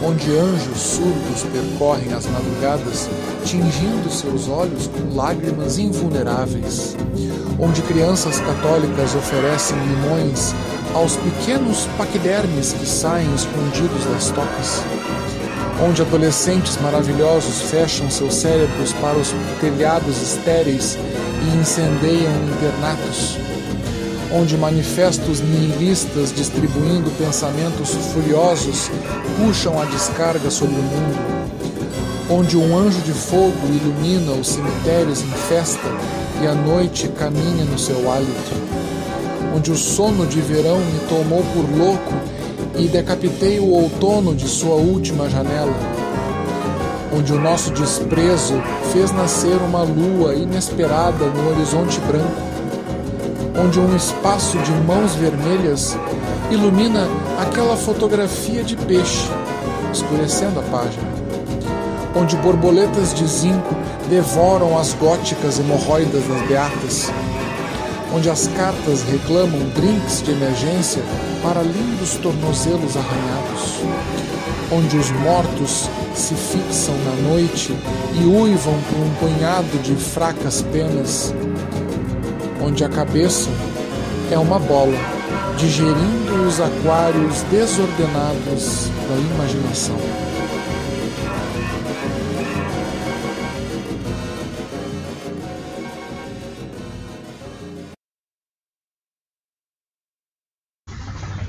onde anjos surdos percorrem as madrugadas, tingindo seus olhos com lágrimas invulneráveis, onde crianças católicas oferecem limões aos pequenos paquidermes que saem escondidos das tocas, onde adolescentes maravilhosos fecham seus cérebros para os telhados estéreis e incendeiam internatos, onde manifestos nihilistas distribuindo pensamentos furiosos puxam a descarga sobre o mundo, onde um anjo de fogo ilumina os cemitérios em festa e a noite caminha no seu hálito, onde o sono de verão me tomou por louco e decapitei o outono de sua última janela, onde o nosso desprezo fez nascer uma lua inesperada no horizonte branco, onde um espaço de mãos vermelhas ilumina aquela fotografia de peixe, escurecendo a página, onde borboletas de zinco devoram as góticas hemorroidas das beatas, onde as cartas reclamam drinks de emergência para lindos tornozelos arranhados, onde os mortos se fixam na noite e uivam por um punhado de fracas penas, onde a cabeça é uma bola digerindo os aquários desordenados da imaginação.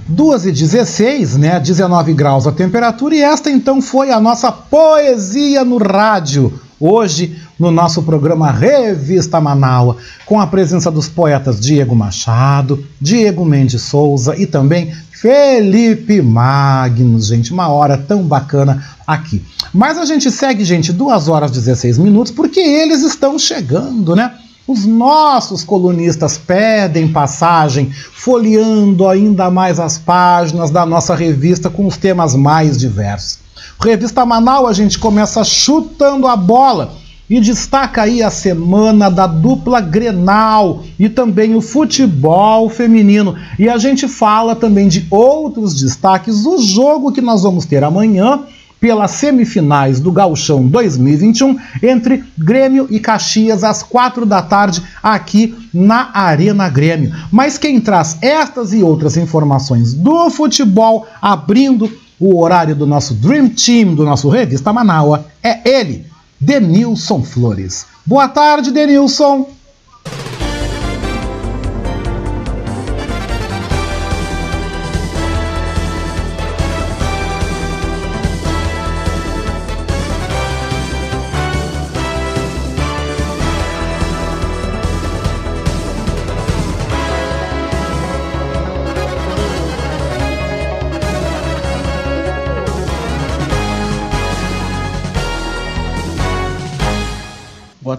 Duas e 16, né? 19 graus a temperatura, e esta então foi a nossa poesia no rádio. Hoje, no nosso programa Revista Manaua, com a presença dos poetas Diego Machado, Diego Mendes Souza e também Felipe Magnus, gente, uma hora tão bacana aqui. Mas a gente segue, gente, 2 horas e 16 minutos, porque eles estão chegando, né? Os nossos colunistas pedem passagem, folheando ainda mais as páginas da nossa revista com os temas mais diversos. Revista Manaus, a gente começa chutando a bola e destaca aí a semana da dupla Grenal e também o futebol feminino. E a gente fala também de outros destaques do jogo que nós vamos ter amanhã pelas semifinais do Gauchão 2021 entre Grêmio e Caxias às quatro da tarde aqui na Arena Grêmio. Mas quem traz estas e outras informações do futebol abrindo o horário do nosso Dream Team, do nosso Revista Manaua, é ele, Denilson Flores. Boa tarde, Denilson.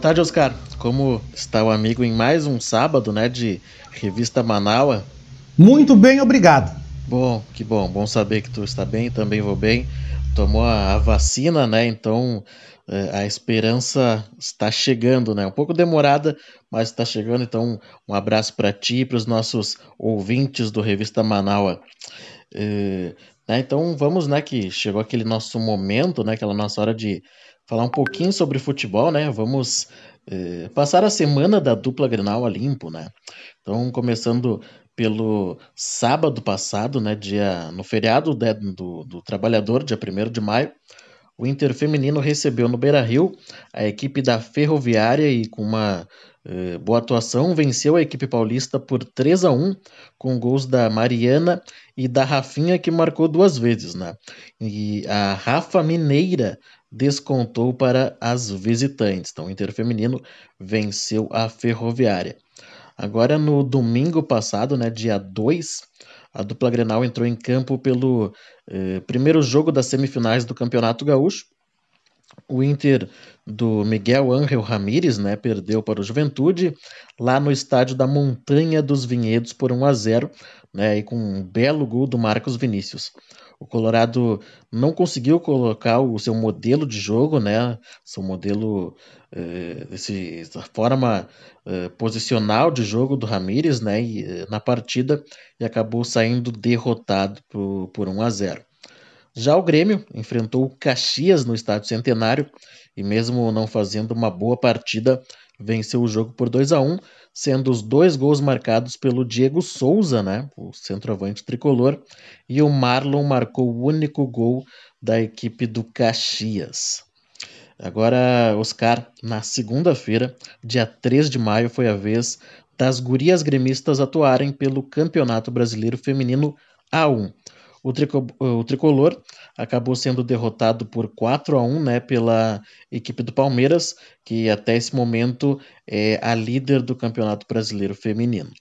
Tarde, Oscar. Como está o amigo em mais um sábado, né, de Revista Manaua? Muito bem, obrigado. Bom, que bom. Bom saber que tu está bem, também vou bem. Tomou a, a vacina, né? Então é, a esperança está chegando, né? Um pouco demorada, mas está chegando. Então um abraço para ti e para os nossos ouvintes do Revista Manaua. É, né, então vamos, né? Que chegou aquele nosso momento, né? Aquela nossa hora de falar um pouquinho sobre futebol, né? Vamos eh, passar a semana da dupla Grenal a limpo, né? Então, começando pelo sábado passado, né, dia, no feriado né, do, do Trabalhador, dia 1 de maio, o Inter Feminino recebeu no Beira-Rio a equipe da Ferroviária e com uma eh, boa atuação venceu a equipe paulista por 3 a 1 com gols da Mariana e da Rafinha que marcou duas vezes, né? E a Rafa Mineira descontou para as visitantes. Então, o Inter Feminino venceu a Ferroviária. Agora, no domingo passado, né, dia 2, a dupla Grenal entrou em campo pelo eh, primeiro jogo das semifinais do Campeonato Gaúcho. O Inter do Miguel Ángel Ramírez, né, perdeu para o Juventude lá no estádio da Montanha dos Vinhedos por 1 a 0, né, e com um belo gol do Marcos Vinícius. O Colorado não conseguiu colocar o seu modelo de jogo, né, seu modelo eh, essa forma eh, posicional de jogo do Ramírez, né, e, eh, na partida e acabou saindo derrotado por, por 1 a 0. Já o Grêmio enfrentou o Caxias no Estádio Centenário e, mesmo não fazendo uma boa partida, venceu o jogo por 2 a 1 sendo os dois gols marcados pelo Diego Souza, né, o centroavante tricolor, e o Marlon marcou o único gol da equipe do Caxias. Agora, Oscar, na segunda-feira, dia 3 de maio, foi a vez das gurias gremistas atuarem pelo Campeonato Brasileiro Feminino A1. O, trico, o tricolor acabou sendo derrotado por 4 a 1 né, pela equipe do Palmeiras, que até esse momento é a líder do Campeonato Brasileiro Feminino.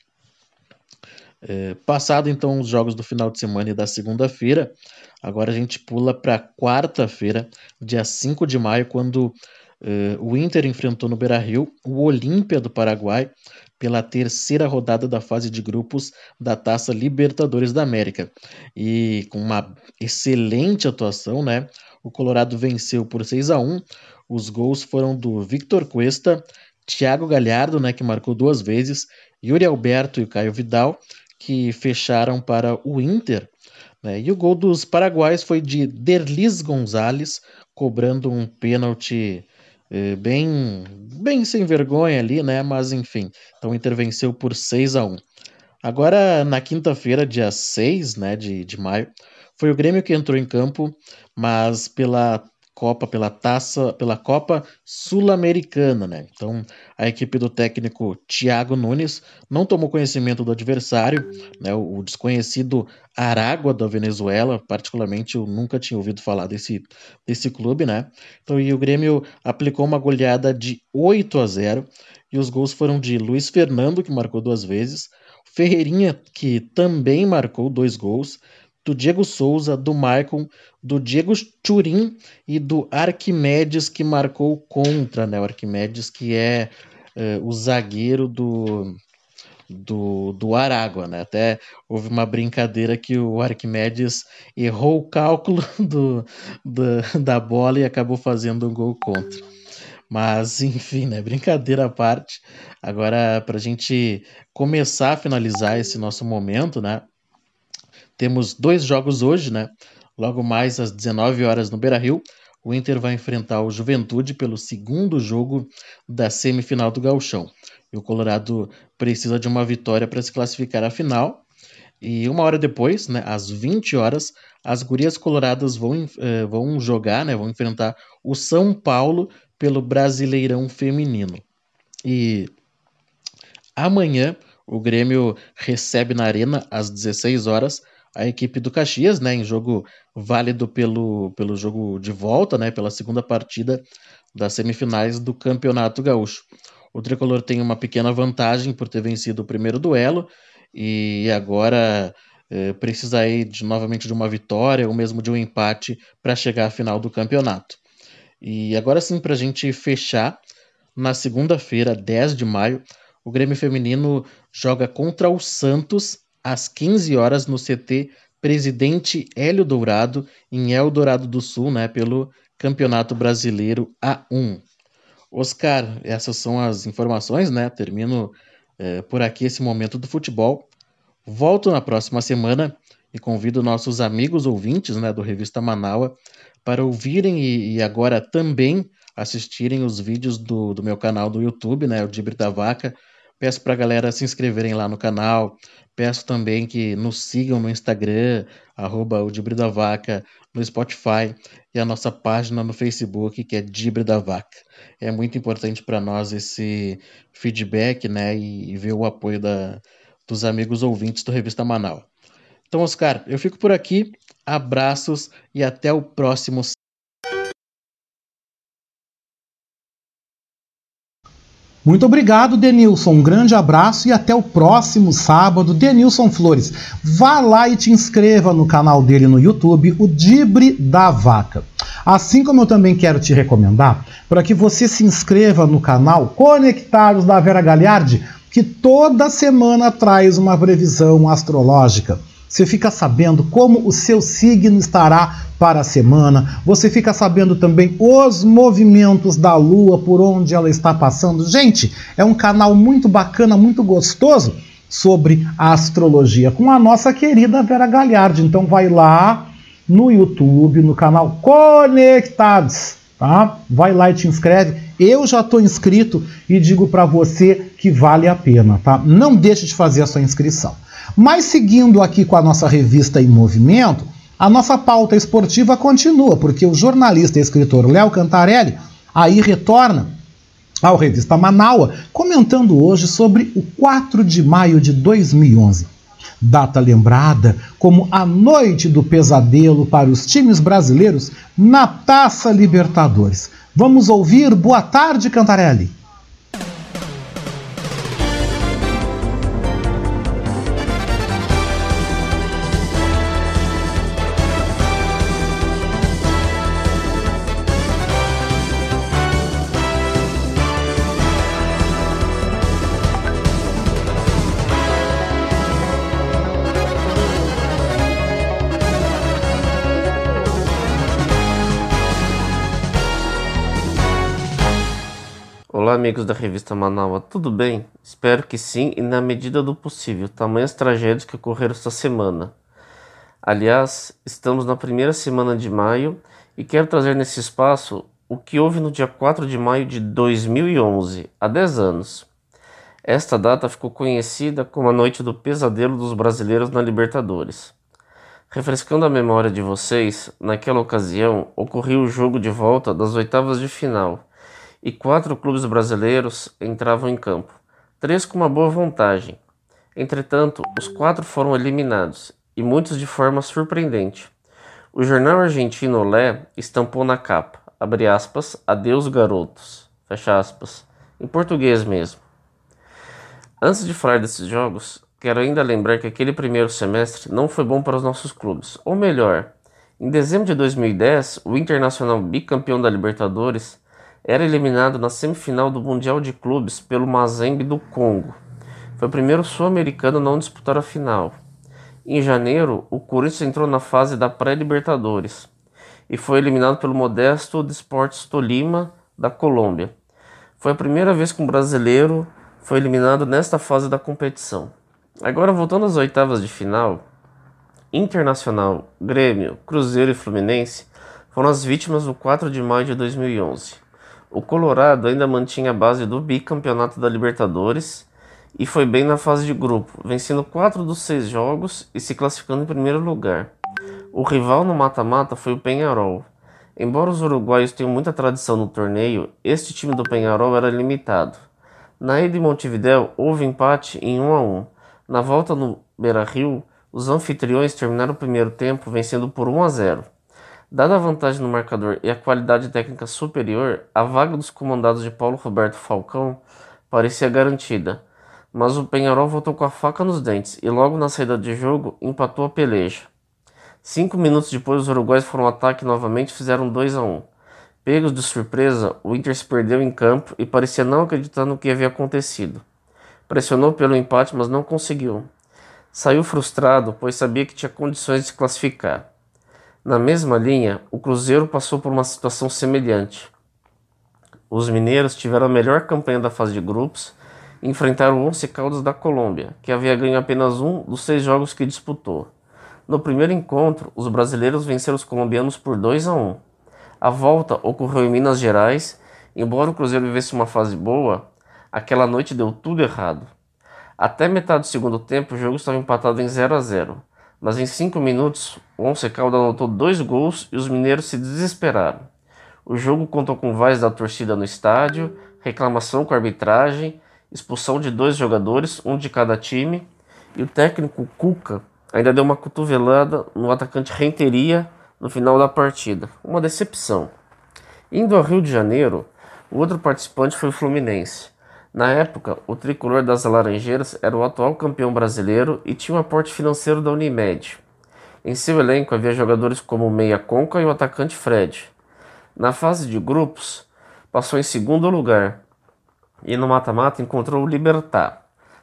É, passado então os jogos do final de semana e da segunda-feira, agora a gente pula para quarta-feira, dia 5 de maio, quando é, o Inter enfrentou no Beira Rio o Olímpia do Paraguai pela terceira rodada da fase de grupos da Taça Libertadores da América. E com uma excelente atuação, né? O Colorado venceu por 6 a 1. Os gols foram do Victor Cuesta, Thiago Galhardo, né, que marcou duas vezes, Yuri Alberto e Caio Vidal, que fecharam para o Inter. Né? E o gol dos paraguaios foi de Derlis Gonzalez, cobrando um pênalti é, bem, bem sem vergonha ali, né? Mas enfim, então intervenceu por 6 a 1 Agora, na quinta-feira, dia 6 né, de, de maio, foi o Grêmio que entrou em campo, mas pela Copa, pela taça, pela Copa Sul-Americana, né? Então, a equipe do técnico Thiago Nunes não tomou conhecimento do adversário, né? O, desconhecido Aragua da Venezuela, particularmente eu nunca tinha ouvido falar desse, desse clube, né? Então, e o Grêmio aplicou uma goleada de 8 a 0 e os gols foram de Luiz Fernando, que marcou duas vezes, Ferreirinha, que também marcou dois gols, do Diego Souza, do Maicon, do Diego Turim e do Arquimedes, que marcou contra, né? O Arquimedes, que é uh, o zagueiro do, do, do Aragua, né? Até houve uma brincadeira que o Arquimedes errou o cálculo do, do, da bola e acabou fazendo um gol contra. Mas, enfim, né? Brincadeira à parte. Agora, para a gente começar a finalizar esse nosso momento, né? Temos dois jogos hoje, né? Logo mais às 19 horas no Beira-Rio, o Inter vai enfrentar o Juventude pelo segundo jogo da semifinal do Gauchão. E o Colorado precisa de uma vitória para se classificar à final. E uma hora depois, né, às 20 horas, as gurias coloradas vão, eh, vão jogar, né, vão enfrentar o São Paulo pelo Brasileirão Feminino. E amanhã o Grêmio recebe na Arena às 16 horas a equipe do Caxias, né, em jogo válido pelo, pelo jogo de volta, né, pela segunda partida das semifinais do Campeonato Gaúcho. O tricolor tem uma pequena vantagem por ter vencido o primeiro duelo e agora é, precisa aí de, novamente de uma vitória ou mesmo de um empate para chegar à final do campeonato. E agora sim, para a gente fechar, na segunda-feira, 10 de maio, o Grêmio Feminino joga contra o Santos às 15 horas no CT Presidente Hélio Dourado, em Eldorado do Sul, né, pelo Campeonato Brasileiro A1. Oscar, essas são as informações, né? Termino é, por aqui esse momento do futebol. Volto na próxima semana e convido nossos amigos ouvintes né, do Revista Manaua para ouvirem e, e agora também assistirem os vídeos do, do meu canal do YouTube, né, o Dibre da Vaca, Peço para a galera se inscreverem lá no canal. Peço também que nos sigam no Instagram, arroba o da Vaca, no Spotify e a nossa página no Facebook, que é Dibre da Vaca. É muito importante para nós esse feedback, né? E, e ver o apoio da, dos amigos ouvintes do Revista Manaus. Então, Oscar, eu fico por aqui. Abraços e até o próximo Muito obrigado, Denilson. Um grande abraço e até o próximo sábado. Denilson Flores, vá lá e te inscreva no canal dele no YouTube, o Dibre da Vaca. Assim como eu também quero te recomendar para que você se inscreva no canal Conectados da Vera Galhardi, que toda semana traz uma previsão astrológica. Você fica sabendo como o seu signo estará para a semana. Você fica sabendo também os movimentos da Lua, por onde ela está passando. Gente, é um canal muito bacana, muito gostoso sobre astrologia com a nossa querida Vera Galhardi. Então vai lá no YouTube, no canal Conectados, tá? Vai lá e te inscreve. Eu já estou inscrito e digo para você que vale a pena, tá? Não deixe de fazer a sua inscrição. Mas seguindo aqui com a nossa revista em movimento, a nossa pauta esportiva continua, porque o jornalista e escritor Léo Cantarelli aí retorna ao Revista Manaua, comentando hoje sobre o 4 de maio de 2011. Data lembrada como a noite do pesadelo para os times brasileiros na Taça Libertadores. Vamos ouvir Boa Tarde, Cantarelli. Amigos da revista Manaus, tudo bem? Espero que sim e na medida do possível, tamanhas tragédias que ocorreram esta semana. Aliás, estamos na primeira semana de maio e quero trazer nesse espaço o que houve no dia 4 de maio de 2011, há 10 anos. Esta data ficou conhecida como a noite do pesadelo dos brasileiros na Libertadores. Refrescando a memória de vocês, naquela ocasião ocorreu o jogo de volta das oitavas de final e quatro clubes brasileiros entravam em campo, três com uma boa vantagem. Entretanto, os quatro foram eliminados, e muitos de forma surpreendente. O jornal argentino Olé estampou na capa, abre aspas, adeus garotos, fecha aspas, em português mesmo. Antes de falar desses jogos, quero ainda lembrar que aquele primeiro semestre não foi bom para os nossos clubes, ou melhor, em dezembro de 2010, o Internacional bicampeão da Libertadores era eliminado na semifinal do Mundial de Clubes pelo Mazembe do Congo. Foi o primeiro sul-americano a não disputar a final. Em janeiro, o Corinthians entrou na fase da pré-Libertadores e foi eliminado pelo modesto Desportes Tolima da Colômbia. Foi a primeira vez que um brasileiro foi eliminado nesta fase da competição. Agora voltando às oitavas de final, Internacional, Grêmio, Cruzeiro e Fluminense foram as vítimas do 4 de maio de 2011. O Colorado ainda mantinha a base do bicampeonato da Libertadores e foi bem na fase de grupo, vencendo quatro dos seis jogos e se classificando em primeiro lugar. O rival no mata-mata foi o Penharol. Embora os uruguaios tenham muita tradição no torneio, este time do Penharol era limitado. Na ida em Montevideo houve empate em 1 a 1. Na volta no Beira-Rio, os anfitriões terminaram o primeiro tempo vencendo por 1 a 0. Dada a vantagem no marcador e a qualidade técnica superior, a vaga dos comandados de Paulo Roberto Falcão parecia garantida, mas o Penharol voltou com a faca nos dentes e logo na saída de jogo empatou a peleja. Cinco minutos depois, os uruguaios foram ao ataque novamente e fizeram 2 a 1. Um. Pegos de surpresa, o Inter se perdeu em campo e parecia não acreditar no que havia acontecido. Pressionou pelo empate, mas não conseguiu. Saiu frustrado, pois sabia que tinha condições de se classificar. Na mesma linha, o Cruzeiro passou por uma situação semelhante. Os mineiros tiveram a melhor campanha da fase de grupos e enfrentaram o Once Caldas da Colômbia, que havia ganho apenas um dos seis jogos que disputou. No primeiro encontro, os brasileiros venceram os colombianos por 2 a 1. A volta ocorreu em Minas Gerais, embora o Cruzeiro vivesse uma fase boa, aquela noite deu tudo errado. Até metade do segundo tempo, o jogo estava empatado em 0 a 0 mas em cinco minutos o Once Caldas anotou dois gols e os mineiros se desesperaram. O jogo contou com vaias da torcida no estádio, reclamação com a arbitragem, expulsão de dois jogadores, um de cada time, e o técnico Cuca ainda deu uma cotovelada no atacante Renteria no final da partida. Uma decepção. Indo ao Rio de Janeiro, o outro participante foi o Fluminense. Na época, o tricolor das Laranjeiras era o atual campeão brasileiro e tinha um aporte financeiro da Unimed. Em seu elenco havia jogadores como o Meia Conca e o atacante Fred. Na fase de grupos, passou em segundo lugar e no mata-mata encontrou o Libertar.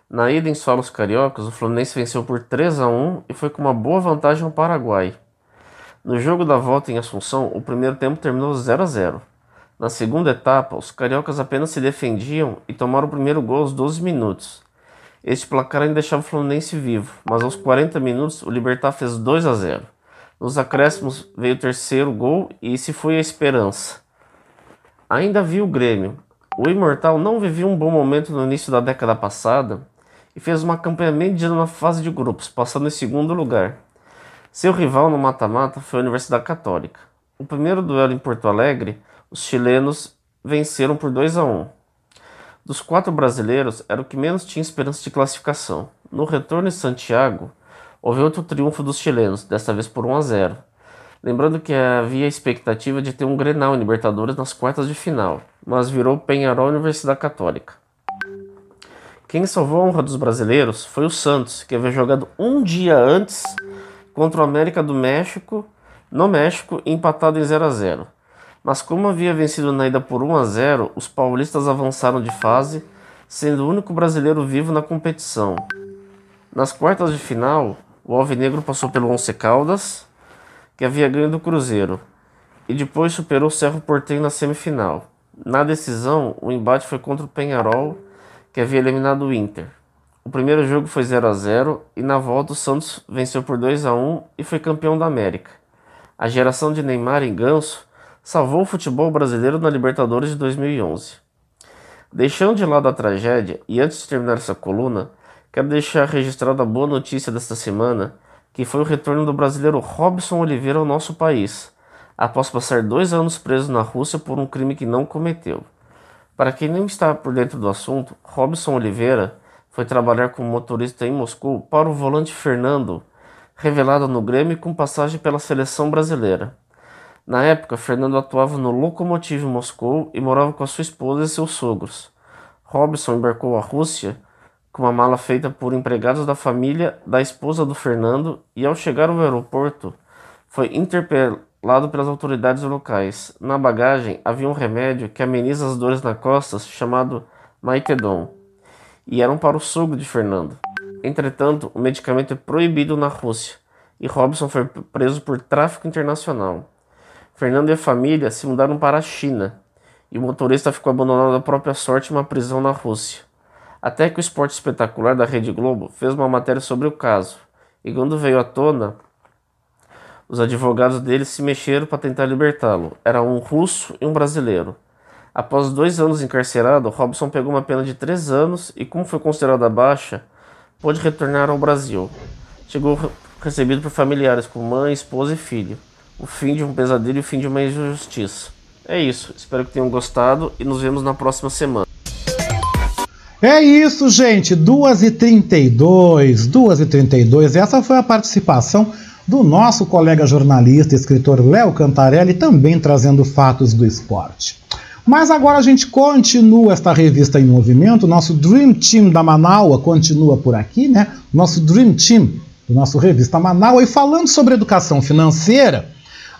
Na ida em solos cariocas, o Fluminense venceu por 3 a 1 e foi com uma boa vantagem ao Paraguai. No jogo da volta em Assunção, o primeiro tempo terminou 0 a 0. Na segunda etapa, os cariocas apenas se defendiam e tomaram o primeiro gol aos 12 minutos. Este placar ainda deixava o Fluminense vivo, mas aos 40 minutos o Libertar fez 2 a 0. Nos acréscimos veio o terceiro gol e se foi a esperança. Ainda viu o Grêmio. O Imortal não vivia um bom momento no início da década passada e fez uma campanha medida na fase de grupos, passando em segundo lugar. Seu rival no mata-mata foi a Universidade Católica. O primeiro duelo em Porto Alegre, os chilenos venceram por 2 a 1. Dos quatro brasileiros, era o que menos tinha esperança de classificação. No retorno em Santiago, houve outro triunfo dos chilenos, desta vez por 1 a 0. Lembrando que havia a expectativa de ter um Grenal em Libertadores nas quartas de final, mas virou Penharol Universidade Católica. Quem salvou a honra dos brasileiros foi o Santos, que havia jogado um dia antes contra o América do México, no México, empatado em 0 a 0. Mas como havia vencido na ida por 1 a 0, os paulistas avançaram de fase, sendo o único brasileiro vivo na competição. Nas quartas de final, o Alvinegro passou pelo Once Caldas, que havia ganho do Cruzeiro, e depois superou o Cerro Porteño na semifinal. Na decisão, o embate foi contra o Penharol, que havia eliminado o Inter. O primeiro jogo foi 0 a 0 e na volta o Santos venceu por 2 a 1 e foi campeão da América. A geração de Neymar e Ganso salvou o futebol brasileiro na Libertadores de 2011. Deixando de lado a tragédia e antes de terminar essa coluna, quero deixar registrada a boa notícia desta semana, que foi o retorno do brasileiro Robson Oliveira ao nosso país, após passar dois anos preso na Rússia por um crime que não cometeu. Para quem não está por dentro do assunto, Robson Oliveira foi trabalhar como motorista em Moscou para o volante Fernando, revelado no Grêmio com passagem pela seleção brasileira. Na época, Fernando atuava no Lokomotiv Moscou e morava com a sua esposa e seus sogros. Robson embarcou à Rússia com uma mala feita por empregados da família da esposa do Fernando e, ao chegar ao aeroporto, foi interpelado lado pelas autoridades locais. Na bagagem havia um remédio que ameniza as dores nas costas, chamado Maitedon, e eram para o sogro de Fernando. Entretanto, o medicamento é proibido na Rússia e Robson foi preso por tráfico internacional. Fernando e a família se mudaram para a China e o motorista ficou abandonado à própria sorte em uma prisão na Rússia. Até que o Esporte Espetacular da Rede Globo fez uma matéria sobre o caso, e quando veio à tona, os advogados dele se mexeram para tentar libertá-lo. Era um russo e um brasileiro. Após dois anos encarcerado, Robson pegou uma pena de três anos e, como foi considerada baixa, pôde retornar ao Brasil. Chegou recebido por familiares, com mãe, esposa e filho. O fim de um pesadelo e o fim de uma injustiça. É isso. Espero que tenham gostado e nos vemos na próxima semana. É isso, gente. 2h32. 2h32. Essa foi a participação do nosso colega jornalista e escritor Léo Cantarelli, também trazendo fatos do esporte. Mas agora a gente continua esta revista em movimento, nosso Dream Team da Manaua continua por aqui, né? Nosso Dream Team do nosso revista Manaua e falando sobre educação financeira,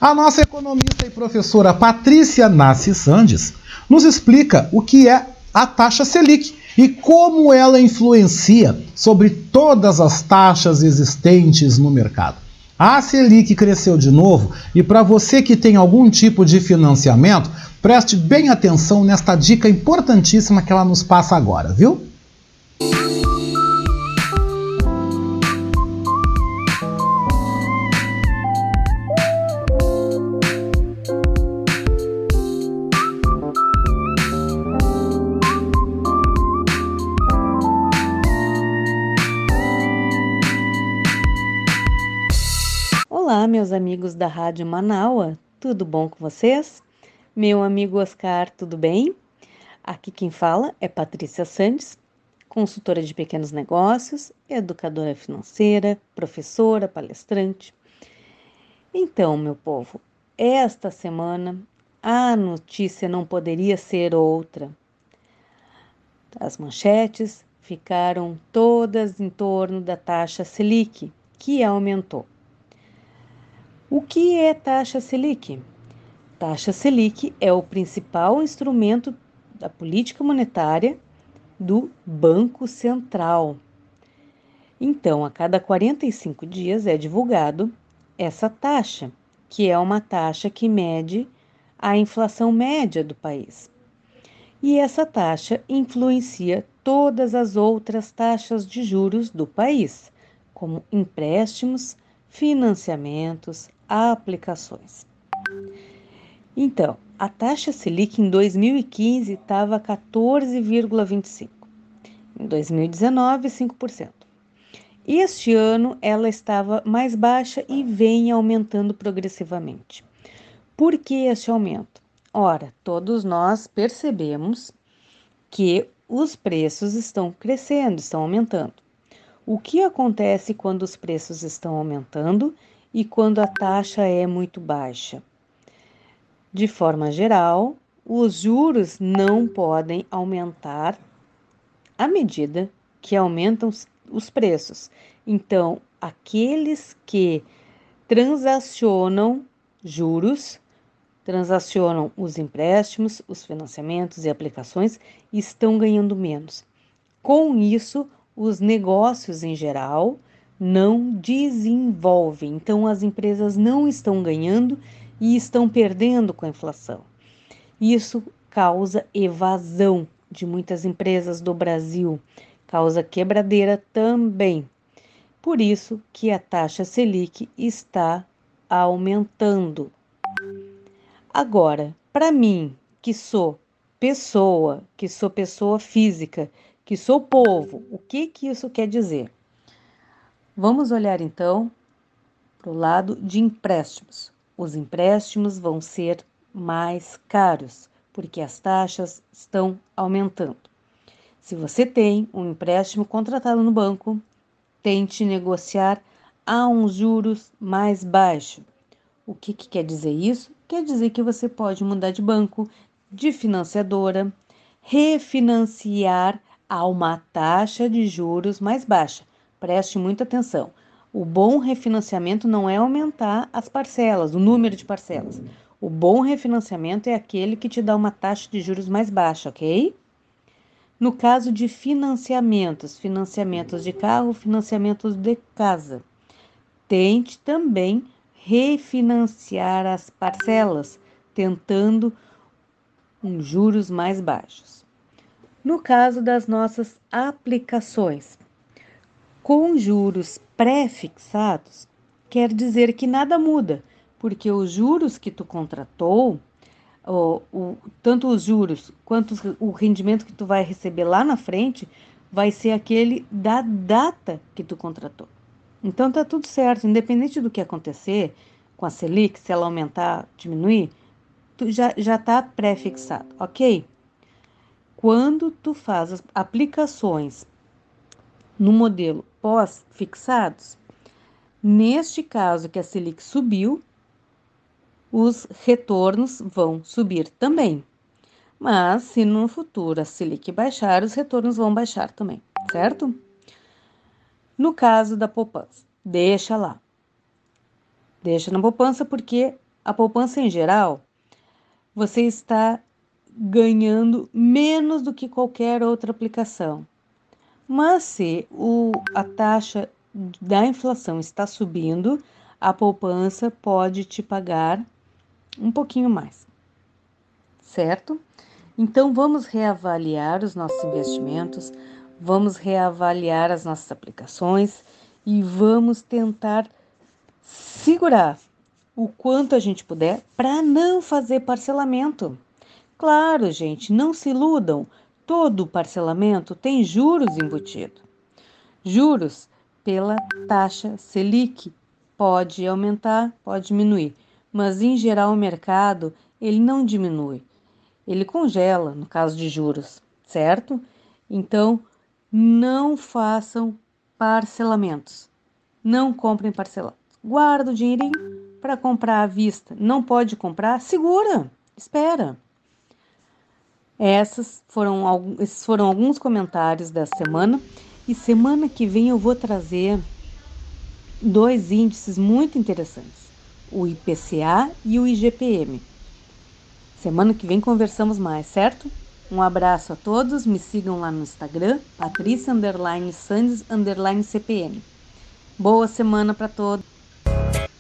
a nossa economista e professora Patrícia Nassi Sandes nos explica o que é a taxa Selic e como ela influencia sobre todas as taxas existentes no mercado. A Selic cresceu de novo e para você que tem algum tipo de financiamento, preste bem atenção nesta dica importantíssima que ela nos passa agora, viu? Amigos da Rádio Manaua, tudo bom com vocês? Meu amigo Oscar, tudo bem? Aqui quem fala é Patrícia Santos, consultora de pequenos negócios, educadora financeira, professora, palestrante. Então, meu povo, esta semana a notícia não poderia ser outra. As manchetes ficaram todas em torno da taxa Selic, que aumentou. O que é taxa Selic? Taxa Selic é o principal instrumento da política monetária do Banco Central. Então, a cada 45 dias é divulgado essa taxa, que é uma taxa que mede a inflação média do país. E essa taxa influencia todas as outras taxas de juros do país, como empréstimos, financiamentos, aplicações. Então, a taxa Selic em 2015 estava 14,25. Em 2019, 5%. Este ano ela estava mais baixa e vem aumentando progressivamente. Por que este aumento? Ora, todos nós percebemos que os preços estão crescendo, estão aumentando. O que acontece quando os preços estão aumentando e quando a taxa é muito baixa? De forma geral, os juros não podem aumentar à medida que aumentam os preços. Então, aqueles que transacionam juros, transacionam os empréstimos, os financiamentos e aplicações, estão ganhando menos. Com isso, os negócios em geral não desenvolvem. Então, as empresas não estão ganhando e estão perdendo com a inflação. Isso causa evasão de muitas empresas do Brasil, causa quebradeira também. Por isso que a taxa Selic está aumentando. Agora, para mim, que sou pessoa, que sou pessoa física, que sou povo, o que que isso quer dizer? Vamos olhar então para o lado de empréstimos os empréstimos vão ser mais caros, porque as taxas estão aumentando. Se você tem um empréstimo contratado no banco, tente negociar a uns juros mais baixos. O que, que quer dizer isso? Quer dizer que você pode mudar de banco, de financiadora, refinanciar a uma taxa de juros mais baixa. Preste muita atenção. O bom refinanciamento não é aumentar as parcelas, o número de parcelas. O bom refinanciamento é aquele que te dá uma taxa de juros mais baixa, ok? No caso de financiamentos, financiamentos de carro, financiamentos de casa, tente também refinanciar as parcelas, tentando um juros mais baixos. No caso das nossas aplicações, com juros pré-fixados, quer dizer que nada muda, porque os juros que tu contratou, o, o, tanto os juros quanto o rendimento que tu vai receber lá na frente, vai ser aquele da data que tu contratou. Então tá tudo certo, independente do que acontecer com a Selic, se ela aumentar, diminuir, tu já já tá pré-fixado, ok? Quando tu faz as aplicações no modelo pós-fixados, neste caso que a Selic subiu, os retornos vão subir também. Mas se no futuro a Selic baixar, os retornos vão baixar também, certo? No caso da poupança, deixa lá. Deixa na poupança porque a poupança em geral você está ganhando menos do que qualquer outra aplicação. Mas se o, a taxa da inflação está subindo, a poupança pode te pagar um pouquinho mais, certo? Então vamos reavaliar os nossos investimentos, vamos reavaliar as nossas aplicações e vamos tentar segurar o quanto a gente puder para não fazer parcelamento. Claro, gente, não se iludam. Todo parcelamento tem juros embutido. Juros pela taxa Selic pode aumentar, pode diminuir, mas em geral o mercado ele não diminui, ele congela no caso de juros, certo? Então não façam parcelamentos, não comprem parcelados. Guarda o dinheirinho para comprar à vista. Não pode comprar? Segura, espera. Essas foram, esses foram alguns comentários dessa semana. E semana que vem eu vou trazer dois índices muito interessantes: o IPCA e o IGPM. Semana que vem conversamos mais, certo? Um abraço a todos, me sigam lá no Instagram, Patrícia Sandes CPN. Boa semana para todos.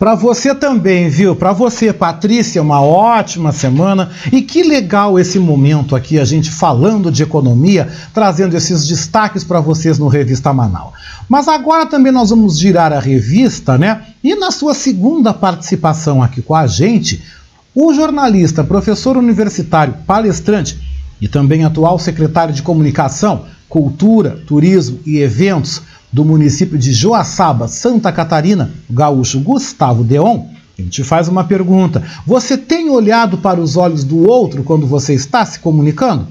Para você também, viu? Para você, Patrícia, uma ótima semana. E que legal esse momento aqui, a gente falando de economia, trazendo esses destaques para vocês no Revista Manaus. Mas agora também nós vamos girar a revista, né? E na sua segunda participação aqui com a gente, o jornalista, professor universitário, palestrante e também atual secretário de Comunicação, Cultura, Turismo e Eventos do município de Joaçaba, Santa Catarina, o gaúcho Gustavo Deon, ele te faz uma pergunta: Você tem olhado para os olhos do outro quando você está se comunicando?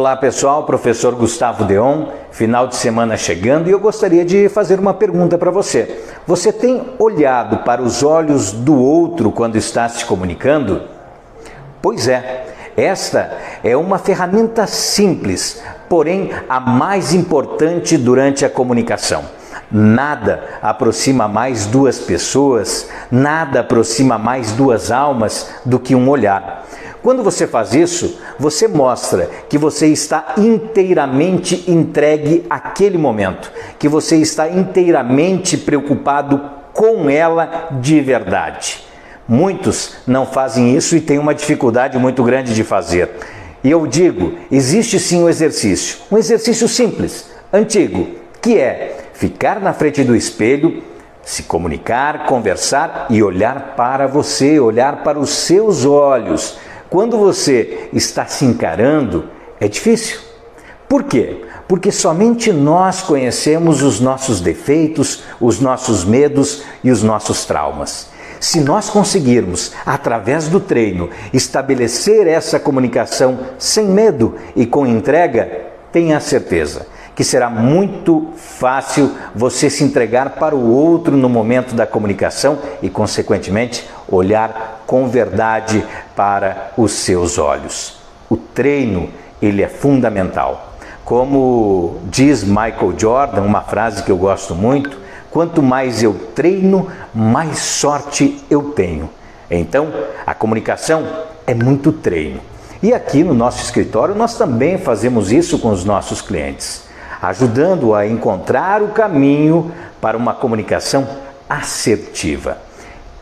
Olá pessoal, professor Gustavo Deon, final de semana chegando e eu gostaria de fazer uma pergunta para você. Você tem olhado para os olhos do outro quando está se comunicando? Pois é, esta é uma ferramenta simples, porém a mais importante durante a comunicação. Nada aproxima mais duas pessoas, nada aproxima mais duas almas do que um olhar. Quando você faz isso, você mostra que você está inteiramente entregue àquele momento, que você está inteiramente preocupado com ela de verdade. Muitos não fazem isso e têm uma dificuldade muito grande de fazer. E eu digo, existe sim um exercício, um exercício simples, antigo, que é ficar na frente do espelho, se comunicar, conversar e olhar para você, olhar para os seus olhos quando você está se encarando, é difícil. Por quê? Porque somente nós conhecemos os nossos defeitos, os nossos medos e os nossos traumas. Se nós conseguirmos, através do treino, estabelecer essa comunicação sem medo e com entrega, tenha certeza que será muito fácil você se entregar para o outro no momento da comunicação e, consequentemente, olhar com verdade para os seus olhos. O treino, ele é fundamental. Como diz Michael Jordan, uma frase que eu gosto muito, quanto mais eu treino, mais sorte eu tenho. Então, a comunicação é muito treino. E aqui no nosso escritório nós também fazemos isso com os nossos clientes ajudando a encontrar o caminho para uma comunicação assertiva.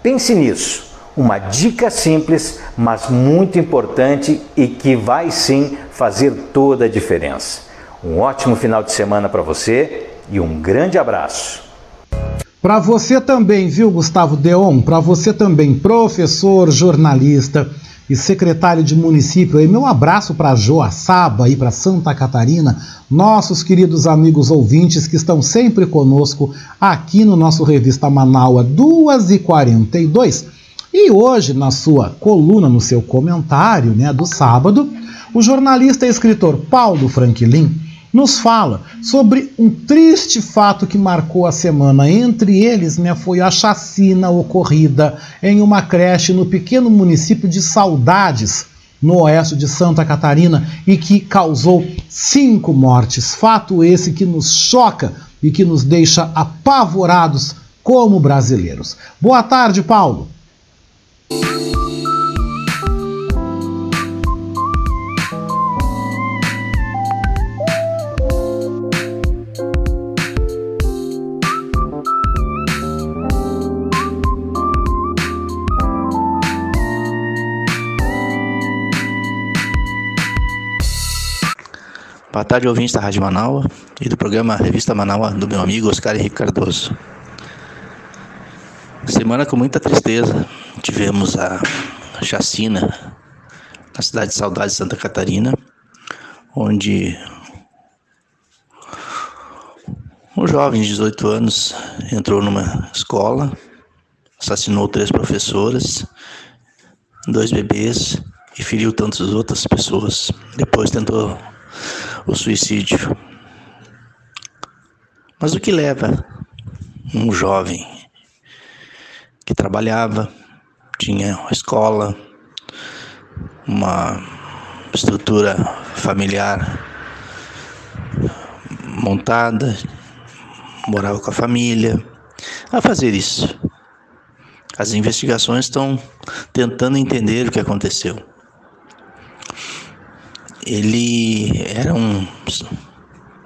Pense nisso, uma dica simples, mas muito importante e que vai sim fazer toda a diferença. Um ótimo final de semana para você e um grande abraço. Para você também, viu, Gustavo Deon? Para você também, professor, jornalista e secretário de município. E meu abraço para Joaçaba e para Santa Catarina, nossos queridos amigos ouvintes que estão sempre conosco aqui no nosso Revista Manaua 2h42. E hoje, na sua coluna, no seu comentário né, do sábado, o jornalista e escritor Paulo Franklin nos fala sobre um triste fato que marcou a semana. Entre eles, né, foi a chacina ocorrida em uma creche no pequeno município de Saudades, no oeste de Santa Catarina, e que causou cinco mortes. Fato esse que nos choca e que nos deixa apavorados como brasileiros. Boa tarde, Paulo. Boa tarde, ouvintes da Rádio Manaus e do programa Revista Manaus do meu amigo Oscar Henrique Cardoso. Semana com muita tristeza, tivemos a chacina na cidade de Saudade, Santa Catarina, onde Um jovem de 18 anos entrou numa escola, assassinou três professoras, dois bebês e feriu tantas outras pessoas. Depois tentou o suicídio. Mas o que leva um jovem que trabalhava, tinha uma escola, uma estrutura familiar montada, morava com a família, a fazer isso. As investigações estão tentando entender o que aconteceu. Ele era um,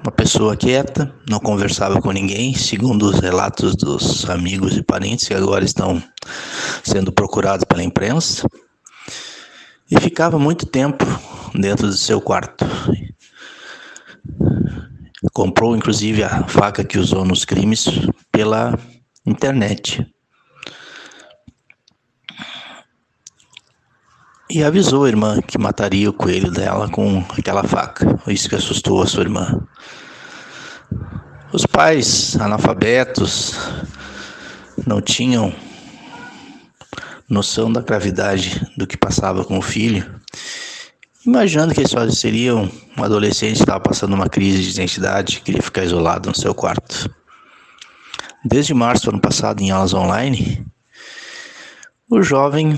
uma pessoa quieta, não conversava com ninguém, segundo os relatos dos amigos e parentes que agora estão sendo procurados pela imprensa, e ficava muito tempo dentro do seu quarto. Comprou inclusive a faca que usou nos crimes pela internet. E avisou a irmã que mataria o coelho dela com aquela faca. Isso que assustou a sua irmã. Os pais analfabetos não tinham noção da gravidade do que passava com o filho Imaginando que ele só seria um adolescente que estava passando uma crise de identidade, queria ficar isolado no seu quarto. Desde março do ano passado, em aulas online, o jovem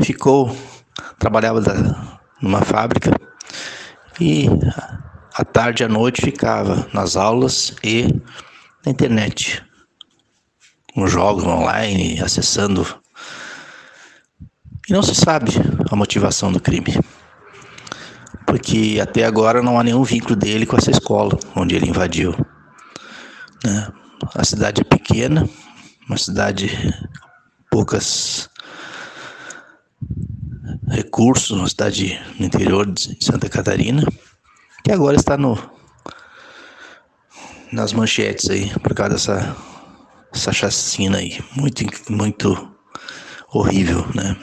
ficou, trabalhava numa fábrica e à tarde e à noite ficava nas aulas e na internet, com jogos online, acessando. E não se sabe a motivação do crime porque até agora não há nenhum vínculo dele com essa escola onde ele invadiu. Né? A cidade é pequena, uma cidade poucas recursos, uma cidade no interior de Santa Catarina, que agora está no nas manchetes aí por causa dessa essa chacina aí, muito muito horrível, né?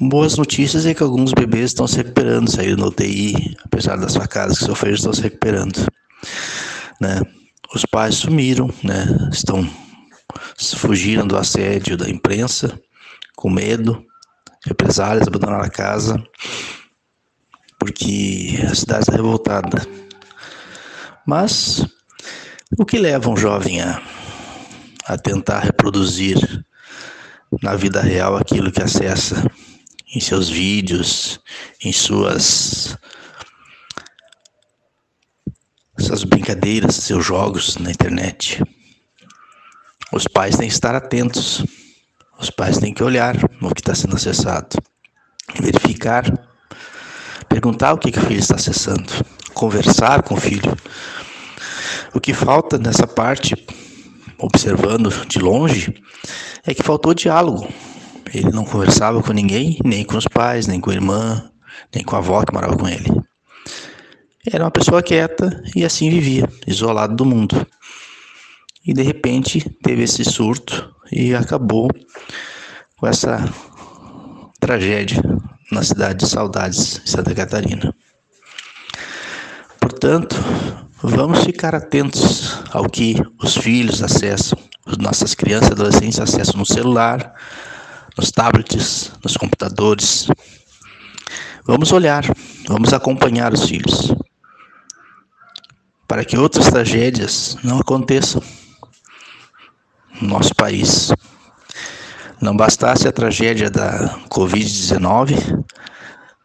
Boas notícias é que alguns bebês estão se recuperando, saíram da UTI, apesar das facadas que sofreram, estão se recuperando. Né? Os pais sumiram, né? estão fugiram do assédio da imprensa, com medo, represálias, abandonaram a casa, porque a cidade está revoltada. Mas o que leva um jovem a, a tentar reproduzir na vida real aquilo que acessa em seus vídeos, em suas suas brincadeiras, seus jogos na internet. Os pais têm que estar atentos. Os pais têm que olhar no que está sendo acessado, verificar, perguntar o que, que o filho está acessando, conversar com o filho. O que falta nessa parte, observando de longe, é que faltou diálogo ele não conversava com ninguém, nem com os pais, nem com a irmã, nem com a avó que morava com ele. Era uma pessoa quieta e assim vivia, isolado do mundo. E de repente teve esse surto e acabou com essa tragédia na cidade de Saudades, Santa Catarina. Portanto, vamos ficar atentos ao que os filhos acessam, as nossas crianças e adolescentes acessam no celular, nos tablets, nos computadores. Vamos olhar, vamos acompanhar os filhos, para que outras tragédias não aconteçam no nosso país. Não bastasse a tragédia da Covid-19,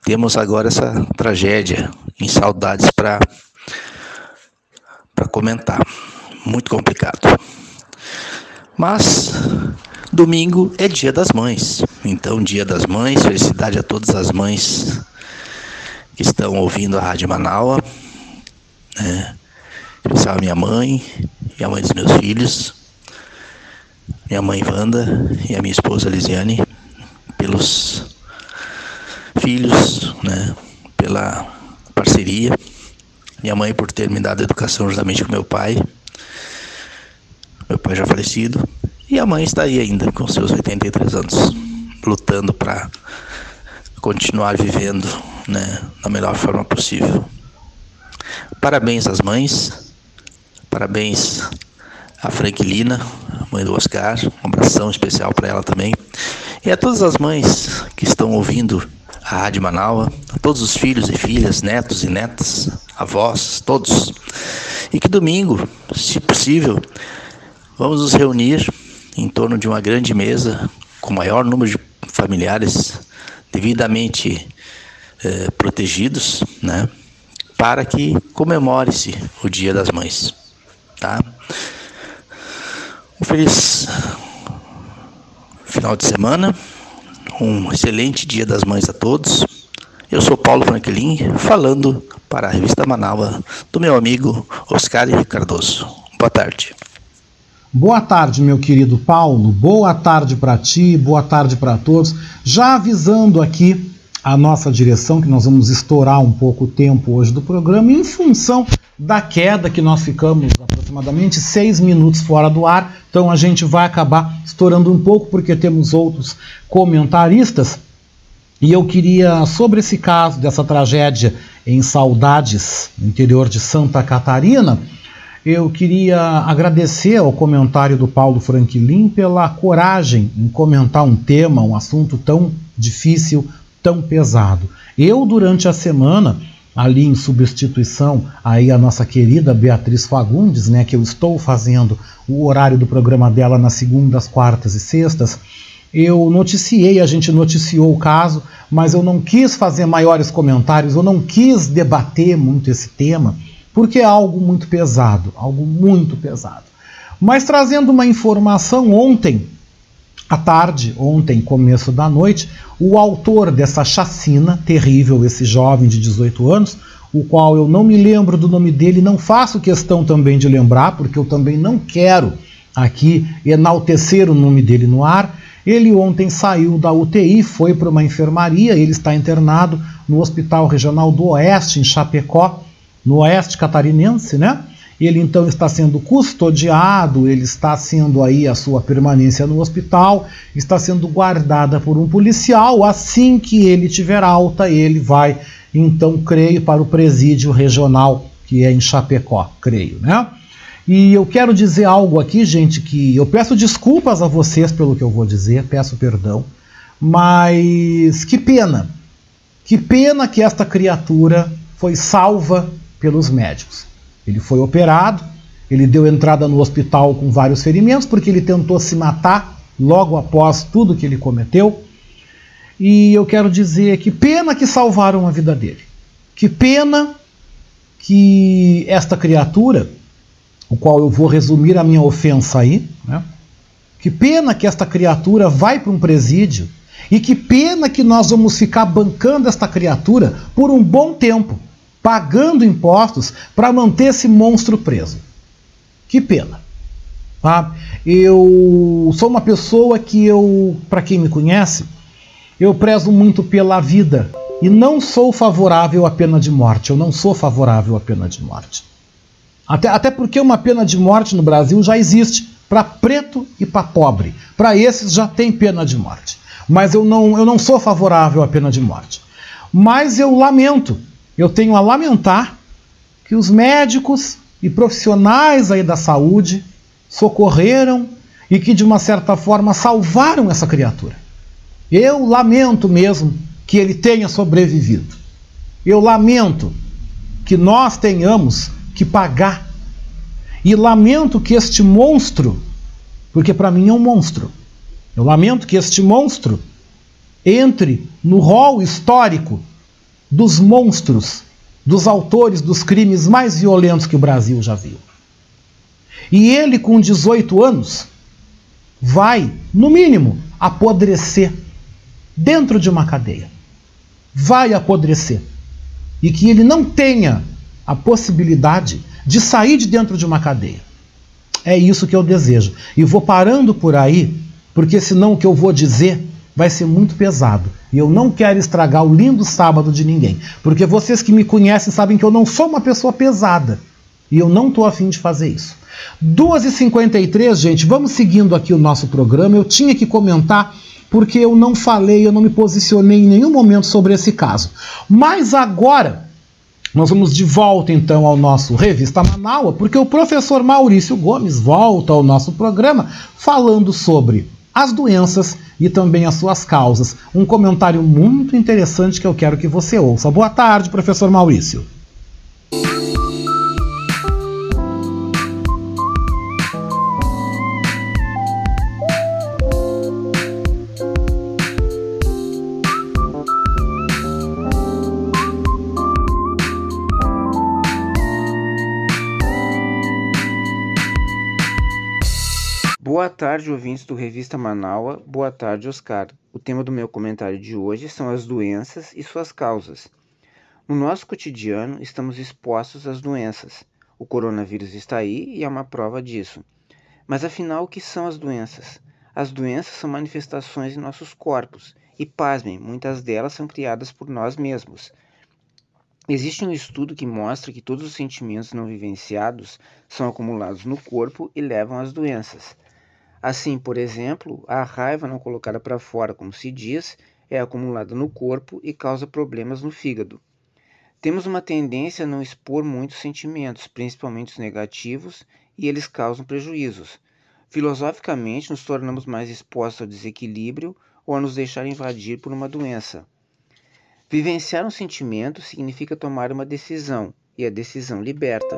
temos agora essa tragédia em saudades para comentar. Muito complicado. Mas Domingo é dia das mães. Então, dia das mães, felicidade a todas as mães que estão ouvindo a Rádio Manaua. Né? Especial a minha mãe e a mãe dos meus filhos. Minha mãe Wanda e a minha esposa Lisiane. Pelos filhos, né? Pela parceria. Minha mãe por ter me dado educação juntamente com meu pai. Meu pai já falecido e a mãe está aí ainda com seus 83 anos, lutando para continuar vivendo né, da melhor forma possível. Parabéns às mães, parabéns à Franklina, mãe do Oscar, um abração especial para ela também. E a todas as mães que estão ouvindo a Rádio Manaua, a todos os filhos e filhas, netos e netas, avós, todos. E que domingo, se possível, vamos nos reunir em torno de uma grande mesa com o maior número de familiares devidamente eh, protegidos, né? Para que comemore-se o Dia das Mães, tá? Feliz final de semana, um excelente Dia das Mães a todos. Eu sou Paulo Franklin, falando para a revista Manaus do meu amigo Oscar Cardoso. Boa tarde. Boa tarde, meu querido Paulo. Boa tarde para ti, boa tarde para todos. Já avisando aqui a nossa direção que nós vamos estourar um pouco o tempo hoje do programa em função da queda que nós ficamos aproximadamente seis minutos fora do ar. Então a gente vai acabar estourando um pouco porque temos outros comentaristas. E eu queria, sobre esse caso dessa tragédia em Saudades, interior de Santa Catarina, eu queria agradecer ao comentário do Paulo Franklin pela coragem em comentar um tema, um assunto tão difícil, tão pesado. Eu, durante a semana, ali em substituição aí a nossa querida Beatriz Fagundes, né, que eu estou fazendo o horário do programa dela nas segundas, quartas e sextas, eu noticiei, a gente noticiou o caso, mas eu não quis fazer maiores comentários, eu não quis debater muito esse tema, porque é algo muito pesado, algo muito pesado. Mas trazendo uma informação, ontem à tarde, ontem, começo da noite, o autor dessa chacina terrível, esse jovem de 18 anos, o qual eu não me lembro do nome dele, não faço questão também de lembrar, porque eu também não quero aqui enaltecer o nome dele no ar. Ele ontem saiu da UTI, foi para uma enfermaria, ele está internado no Hospital Regional do Oeste, em Chapecó, no oeste catarinense, né? Ele então está sendo custodiado, ele está sendo aí a sua permanência no hospital, está sendo guardada por um policial. Assim que ele tiver alta, ele vai então, creio, para o presídio regional que é em Chapecó, creio, né? E eu quero dizer algo aqui, gente, que eu peço desculpas a vocês pelo que eu vou dizer, peço perdão, mas que pena, que pena que esta criatura foi salva pelos médicos. Ele foi operado, ele deu entrada no hospital com vários ferimentos, porque ele tentou se matar logo após tudo que ele cometeu. E eu quero dizer que pena que salvaram a vida dele. Que pena que esta criatura, o qual eu vou resumir a minha ofensa aí, né? que pena que esta criatura vai para um presídio e que pena que nós vamos ficar bancando esta criatura por um bom tempo pagando impostos para manter esse monstro preso. Que pena. Tá? Eu sou uma pessoa que eu, para quem me conhece, eu prezo muito pela vida e não sou favorável à pena de morte. Eu não sou favorável à pena de morte. Até, até porque uma pena de morte no Brasil já existe para preto e para pobre. Para esses já tem pena de morte. Mas eu não, eu não sou favorável à pena de morte. Mas eu lamento eu tenho a lamentar que os médicos e profissionais aí da saúde socorreram e que de uma certa forma salvaram essa criatura. Eu lamento mesmo que ele tenha sobrevivido. Eu lamento que nós tenhamos que pagar. E lamento que este monstro, porque para mim é um monstro, eu lamento que este monstro entre no rol histórico dos monstros, dos autores dos crimes mais violentos que o Brasil já viu. E ele, com 18 anos, vai, no mínimo, apodrecer dentro de uma cadeia. Vai apodrecer. E que ele não tenha a possibilidade de sair de dentro de uma cadeia. É isso que eu desejo. E vou parando por aí, porque senão o que eu vou dizer vai ser muito pesado. E eu não quero estragar o lindo sábado de ninguém. Porque vocês que me conhecem sabem que eu não sou uma pessoa pesada. E eu não estou afim de fazer isso. 2h53, gente, vamos seguindo aqui o nosso programa. Eu tinha que comentar porque eu não falei, eu não me posicionei em nenhum momento sobre esse caso. Mas agora Nós vamos de volta então ao nosso Revista Manaua, porque o professor Maurício Gomes volta ao nosso programa falando sobre as doenças e também as suas causas. Um comentário muito interessante que eu quero que você ouça. Boa tarde, professor Maurício. Boa tarde, ouvintes do Revista Manaua. Boa tarde, Oscar. O tema do meu comentário de hoje são as doenças e suas causas. No nosso cotidiano, estamos expostos às doenças. O coronavírus está aí e é uma prova disso. Mas afinal, o que são as doenças? As doenças são manifestações em nossos corpos e, pasmem, muitas delas são criadas por nós mesmos. Existe um estudo que mostra que todos os sentimentos não vivenciados são acumulados no corpo e levam às doenças. Assim, por exemplo, a raiva não colocada para fora, como se diz, é acumulada no corpo e causa problemas no fígado. Temos uma tendência a não expor muitos sentimentos, principalmente os negativos, e eles causam prejuízos. Filosoficamente, nos tornamos mais expostos ao desequilíbrio ou a nos deixar invadir por uma doença. Vivenciar um sentimento significa tomar uma decisão, e a decisão liberta.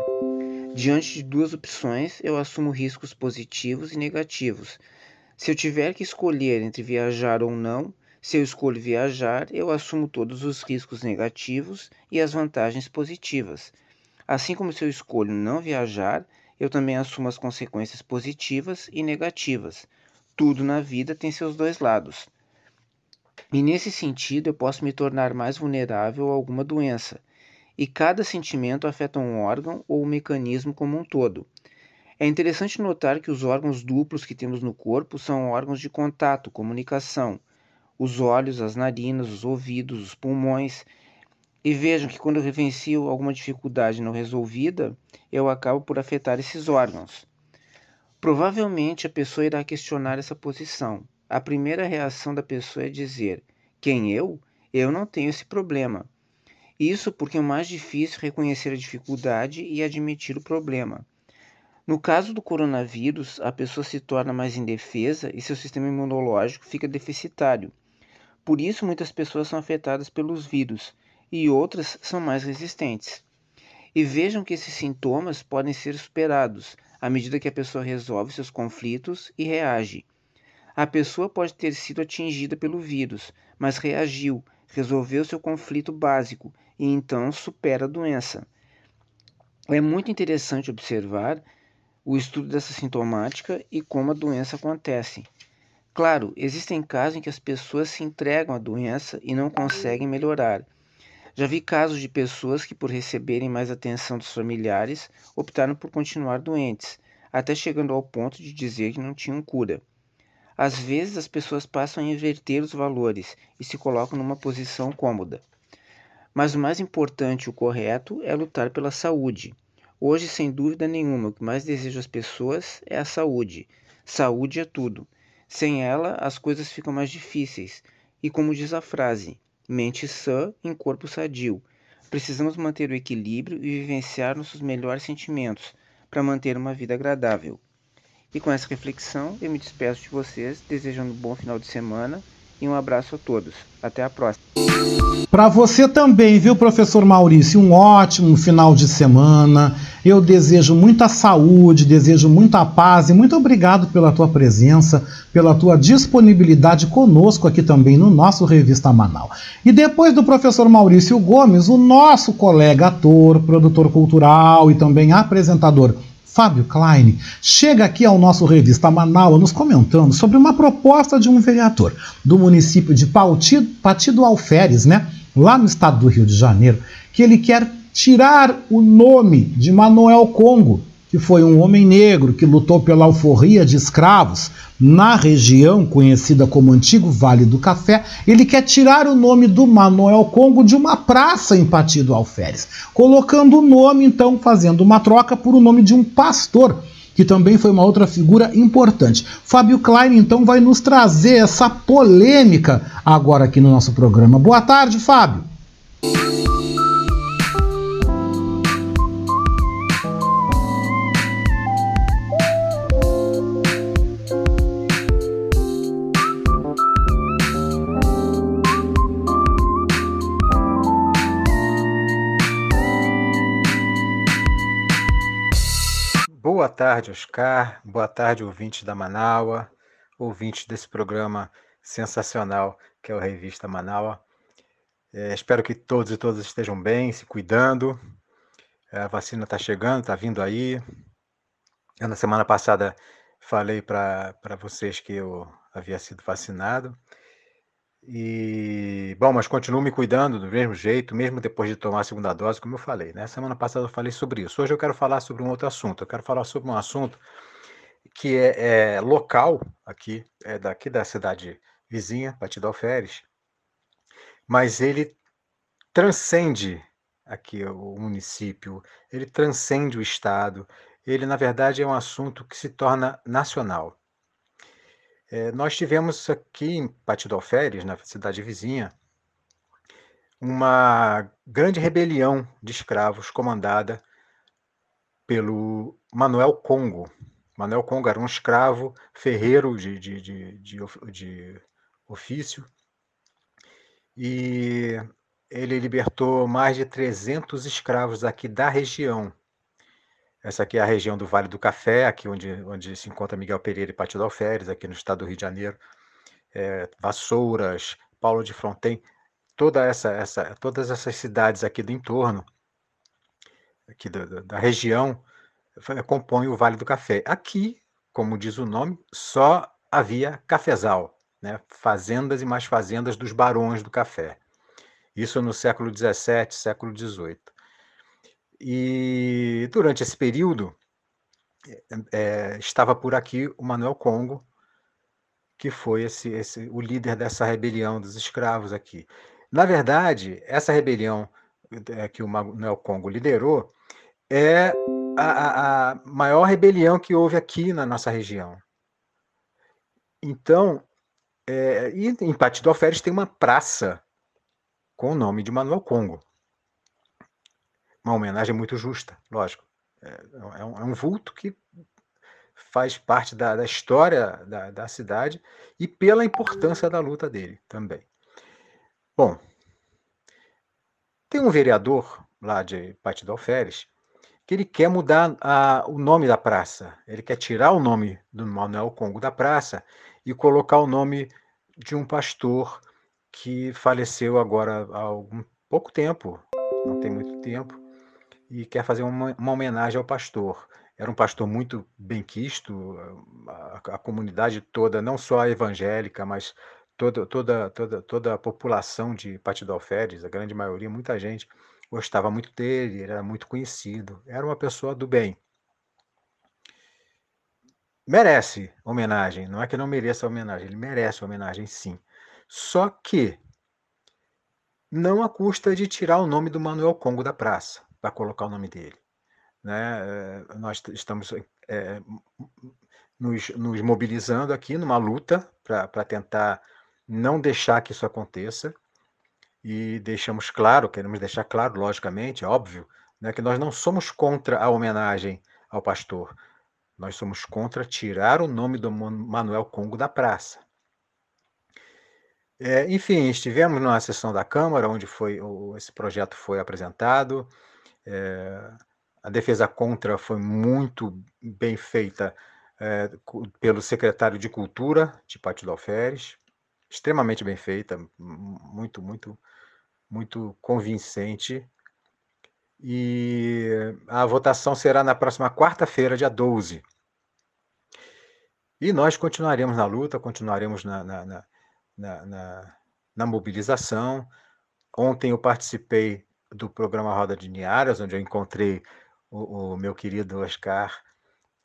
Diante de duas opções, eu assumo riscos positivos e negativos. Se eu tiver que escolher entre viajar ou não, se eu escolho viajar, eu assumo todos os riscos negativos e as vantagens positivas. Assim como se eu escolho não viajar, eu também assumo as consequências positivas e negativas. Tudo na vida tem seus dois lados. E nesse sentido, eu posso me tornar mais vulnerável a alguma doença e cada sentimento afeta um órgão ou um mecanismo como um todo. É interessante notar que os órgãos duplos que temos no corpo são órgãos de contato, comunicação. Os olhos, as narinas, os ouvidos, os pulmões. E vejam que quando eu vivencio alguma dificuldade não resolvida, eu acabo por afetar esses órgãos. Provavelmente a pessoa irá questionar essa posição. A primeira reação da pessoa é dizer: Quem eu? Eu não tenho esse problema. Isso porque é mais difícil reconhecer a dificuldade e admitir o problema. No caso do coronavírus, a pessoa se torna mais indefesa e seu sistema imunológico fica deficitário. Por isso, muitas pessoas são afetadas pelos vírus e outras são mais resistentes. E vejam que esses sintomas podem ser superados à medida que a pessoa resolve seus conflitos e reage. A pessoa pode ter sido atingida pelo vírus, mas reagiu, resolveu seu conflito básico e então supera a doença. É muito interessante observar o estudo dessa sintomática e como a doença acontece. Claro, existem casos em que as pessoas se entregam à doença e não conseguem melhorar. Já vi casos de pessoas que, por receberem mais atenção dos familiares, optaram por continuar doentes, até chegando ao ponto de dizer que não tinham cura. Às vezes, as pessoas passam a inverter os valores e se colocam numa posição cômoda. Mas o mais importante o correto é lutar pela saúde. Hoje, sem dúvida nenhuma, o que mais desejo às pessoas é a saúde. Saúde é tudo. Sem ela, as coisas ficam mais difíceis. E como diz a frase, mente sã em corpo sadio. Precisamos manter o equilíbrio e vivenciar nossos melhores sentimentos para manter uma vida agradável. E com essa reflexão, eu me despeço de vocês, desejando um bom final de semana e um abraço a todos. Até a próxima. Para você também, viu, professor Maurício? Um ótimo final de semana. Eu desejo muita saúde, desejo muita paz e muito obrigado pela tua presença, pela tua disponibilidade conosco aqui também no nosso Revista Manaus. E depois do professor Maurício Gomes, o nosso colega ator, produtor cultural e também apresentador Fábio Klein, chega aqui ao nosso Revista Manaus nos comentando sobre uma proposta de um vereador do município de Patido, Patido Alferes, né, lá no estado do Rio de Janeiro, que ele quer tirar o nome de Manuel Congo que foi um homem negro que lutou pela alforria de escravos na região conhecida como Antigo Vale do Café, ele quer tirar o nome do Manuel Congo de uma praça em Partido Alferes, colocando o nome, então, fazendo uma troca por o nome de um pastor, que também foi uma outra figura importante. Fábio Klein, então, vai nos trazer essa polêmica agora aqui no nosso programa. Boa tarde, Fábio. Boa tarde, Oscar. Boa tarde, ouvintes da Manaua, ouvintes desse programa sensacional que é o Revista Manaua. É, espero que todos e todas estejam bem, se cuidando. A vacina está chegando, está vindo aí. Eu, na semana passada, falei para vocês que eu havia sido vacinado. E, bom, mas continuo me cuidando do mesmo jeito, mesmo depois de tomar a segunda dose, como eu falei, né? Semana passada eu falei sobre isso. Hoje eu quero falar sobre um outro assunto. Eu quero falar sobre um assunto que é, é local aqui, é daqui da cidade vizinha, Batida Alferes, mas ele transcende aqui o município, ele transcende o estado, ele na verdade é um assunto que se torna nacional. É, nós tivemos aqui em Alferes, na cidade vizinha, uma grande rebelião de escravos comandada pelo Manuel Congo. Manuel Congo era um escravo ferreiro de, de, de, de, de ofício e ele libertou mais de 300 escravos aqui da região essa aqui é a região do Vale do Café, aqui onde, onde se encontra Miguel Pereira e Pátio Alferes, aqui no estado do Rio de Janeiro. É, Vassouras, Paulo de Fronten, toda essa, essa, todas essas cidades aqui do entorno, aqui da, da região, compõem o Vale do Café. Aqui, como diz o nome, só havia cafezal, né? fazendas e mais fazendas dos barões do café. Isso no século XVII, século XVIII. E durante esse período, é, estava por aqui o Manuel Congo, que foi esse, esse, o líder dessa rebelião dos escravos aqui. Na verdade, essa rebelião é, que o Manuel Congo liderou é a, a, maior rebelião que houve aqui na nossa região. Então, é, e em Patido Alferes tem uma praça com o nome de Manuel Congo uma homenagem muito justa, lógico. É, é, um, é um, vulto que faz parte da, da história da, da, cidade e pela importância da luta dele também. Bom, tem um vereador lá de Partido Alferes que ele quer mudar a, o nome da praça. Ele quer tirar o nome do Manuel Congo da praça e colocar o nome de um pastor que faleceu agora há algum pouco tempo, não tem muito tempo, e quer fazer uma, uma homenagem ao pastor. Era um pastor muito benquisto, a, a comunidade toda, não só a evangélica, mas toda, toda, toda, toda a população de Partido Alferes, a grande maioria, muita gente gostava muito dele, ele era muito conhecido, era uma pessoa do bem. Merece homenagem, não é que não mereça homenagem, ele merece homenagem sim. Só que não a custa de tirar o nome do Manuel Congo da praça para colocar o nome dele. Né? Eh, nós estamos é, nos, nos, mobilizando aqui numa luta para tentar não deixar que isso aconteça e deixamos claro, queremos deixar claro, logicamente, óbvio, né, que nós não somos contra a homenagem ao pastor, nós somos contra tirar o nome do Manuel Congo da praça. É, enfim, estivemos numa sessão da Câmara onde foi o, esse projeto foi apresentado. É, a defesa contra foi muito bem feita é, pelo secretário de Cultura de Alferes, extremamente bem feita, muito, muito, muito convincente. E a votação será na próxima quarta-feira, dia 12. E nós continuaremos na luta, continuaremos na, na, na, na, na mobilização. Ontem eu participei do programa Roda de Niaras, onde eu encontrei o, o, meu querido Oscar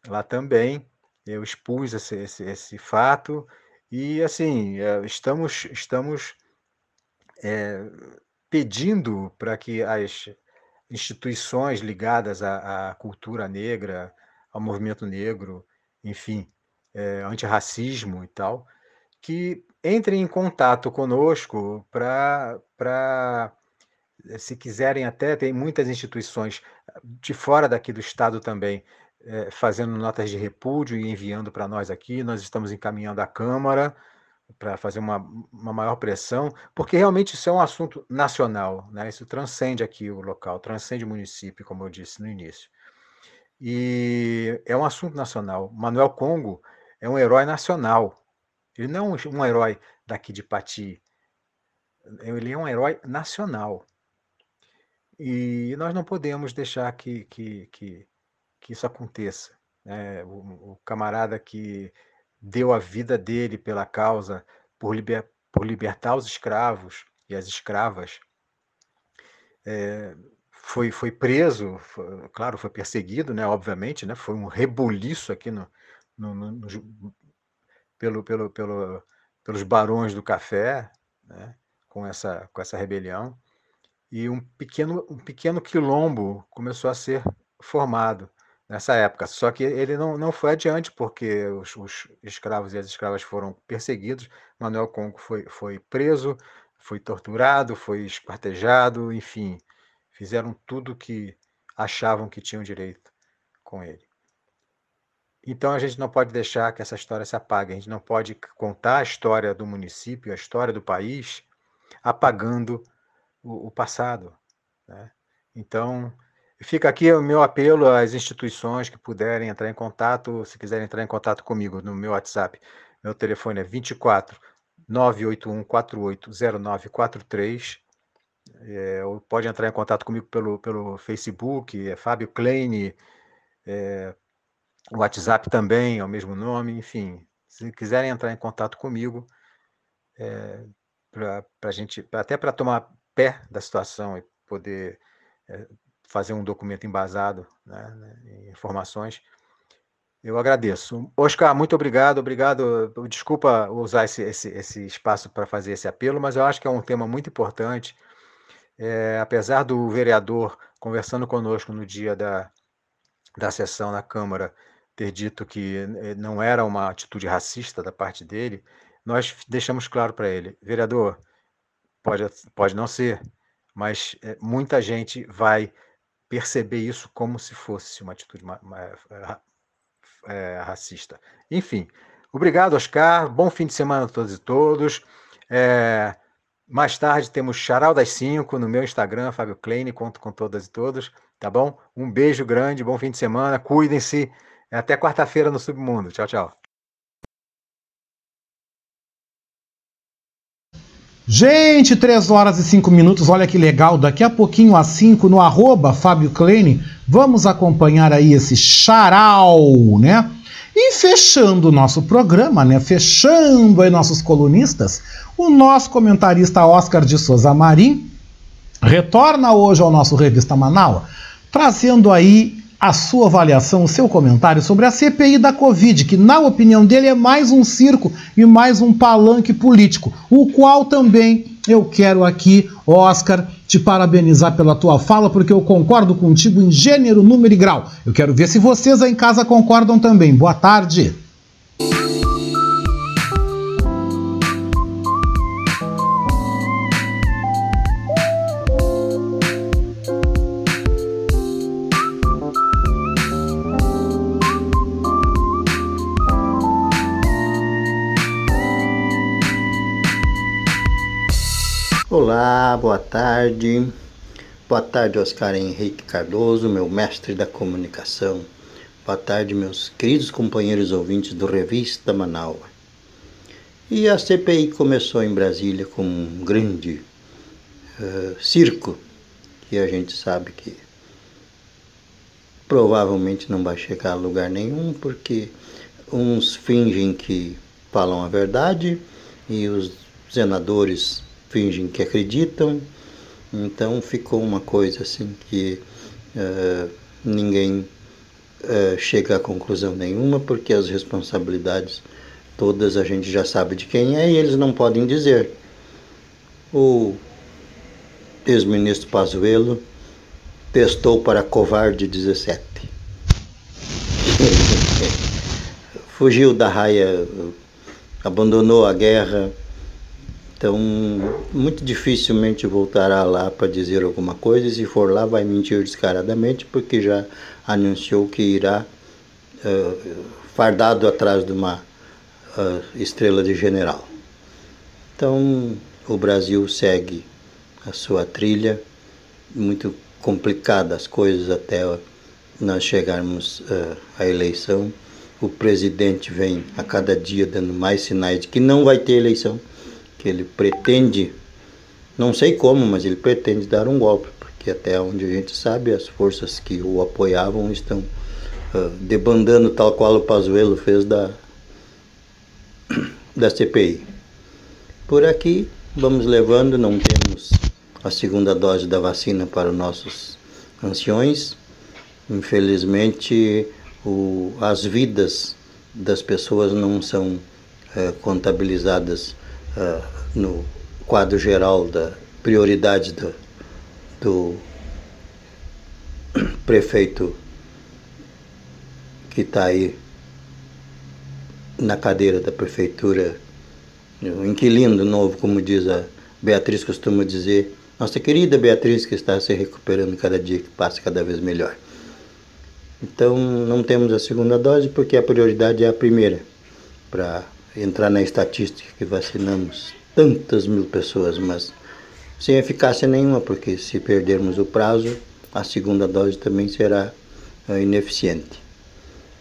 lá também. Eu expus esse, esse, esse fato e, assim, é, estamos, estamos é, pedindo para que as instituições ligadas à, à, cultura negra, ao movimento negro, enfim, é, antirracismo e tal, que entrem em contato conosco para eh, se quiserem até, tem muitas instituições ah, de fora daqui do estado também é, fazendo notas de repúdio e enviando para nós aqui. Nós estamos encaminhando à Câmara para fazer uma, uma maior pressão, porque realmente isso é um assunto nacional, né? isso transcende aqui o local, transcende o município, como eu disse no início. E é um assunto nacional. Manuel Congo é um herói nacional. Ele não é um herói daqui de Pati. Ele é um herói nacional. E nós não podemos deixar que, que, que, que isso aconteça. Né? O, o, camarada que deu a vida dele pela causa, por, liber, por libertar os escravos e as escravas, é, foi, foi preso, foi, claro, foi perseguido, né, obviamente, né, foi um rebuliço aqui no, no, no, no pelo, pelo, pelo, pelos barões do café, né, com, essa, com essa rebelião, e um pequeno, um pequeno quilombo começou a ser formado nessa época. Só que ele não, não foi adiante, porque os, os escravos e as escravas foram perseguidos. Manuel Congo foi, foi preso, foi torturado, foi esquartejado, enfim, fizeram tudo que achavam que tinham direito com ele. Então a gente não pode deixar que essa história se apague, a gente não pode contar a história do município, a história do país, apagando o, o passado. Né? Então, fica aqui o meu apelo às instituições que puderem entrar em contato, se quiserem entrar em contato comigo no meu WhatsApp. Meu telefone é 24 981 480943. É, pode entrar em contato comigo pelo, pelo Facebook, é Fábio Kleine, é, o WhatsApp também é o mesmo nome, enfim. Se quiserem entrar em contato comigo, é, para gente, até para tomar pé da situação e poder é, fazer um documento embasado né, né, em informações. Eu agradeço. Oscar, muito obrigado. Obrigado. Desculpa usar esse, esse, esse espaço para fazer esse apelo, mas eu acho que é um tema muito importante. É, apesar do vereador conversando conosco no dia da, da sessão na Câmara ter dito que eh, não era uma atitude racista da parte dele, nós deixamos claro para ele, vereador, pode, pode não ser, mas é, muita gente vai perceber isso como se fosse uma atitude é, racista. Enfim, obrigado, Oscar. Bom fim de semana a todos e todos. É, mais tarde temos Charal das 5 no meu Instagram, Fábio Kleine, conto com todas e todos, tá bom? Um beijo grande, bom fim de semana, cuidem-se. Até quarta-feira no Submundo. Tchau, tchau. Gente, 3 horas e 5 minutos, olha que legal. Daqui a pouquinho, às 5, no arroba Fábio Kleine, vamos acompanhar aí esse charal, né? E fechando o nosso programa, né? Fechando aí nossos colunistas, o nosso comentarista Oscar de Souza Marim retorna hoje ao nosso Revista Manaus, trazendo aí a sua avaliação, o seu comentário sobre a CPI da Covid, que, na opinião dele, é mais um circo e mais um palanque político, o qual também eu quero aqui, Oscar, te parabenizar pela tua fala, porque eu concordo contigo em gênero, número e grau. Eu quero ver se vocês aí em casa concordam também. Boa tarde. Olá, boa tarde. Boa tarde, Oscar Henrique Cardoso, meu mestre da comunicação. Boa tarde, meus queridos companheiros ouvintes do Revista Manaus. E a CPI começou em Brasília com um grande uh, circo, que a gente sabe que provavelmente não vai chegar a lugar nenhum, porque uns fingem que falam a verdade e os senadores fingem que acreditam, então ficou uma coisa assim que uh, ninguém uh, chega a conclusão nenhuma, porque as responsabilidades todas a gente já sabe de quem é e eles não podem dizer. O ex-ministro Pazuello testou para covarde 17. Fugiu da raia, abandonou a guerra, então, muito dificilmente voltará lá para dizer alguma coisa. E se for lá, vai mentir descaradamente, porque já anunciou que irá uh, fardado atrás de uma uh, estrela de general. Então, o Brasil segue a sua trilha, muito complicada as coisas até nós chegarmos uh, à eleição. O presidente vem a cada dia dando mais sinais de que não vai ter eleição, que ele pretende, não sei como, mas ele pretende dar um golpe, porque até onde a gente sabe, as forças que o apoiavam estão uh, debandando, tal qual o Pazuello fez da, da CPI. Por aqui, vamos levando, não temos a segunda dose da vacina para os nossos anciões. Infelizmente, o, as vidas das pessoas não são é, contabilizadas é, no quadro geral da prioridade do, prefeito que está aí na cadeira da prefeitura, o inquilino novo, como diz a Beatriz costuma dizer, nossa querida Beatriz que está se recuperando cada dia que passa cada vez melhor. Então não temos a segunda dose porque a prioridade é a primeira, para entrar na estatística que vacinamos tantas mil pessoas, mas sem eficácia nenhuma, porque se perdermos o prazo, a segunda dose também será uh, ineficiente.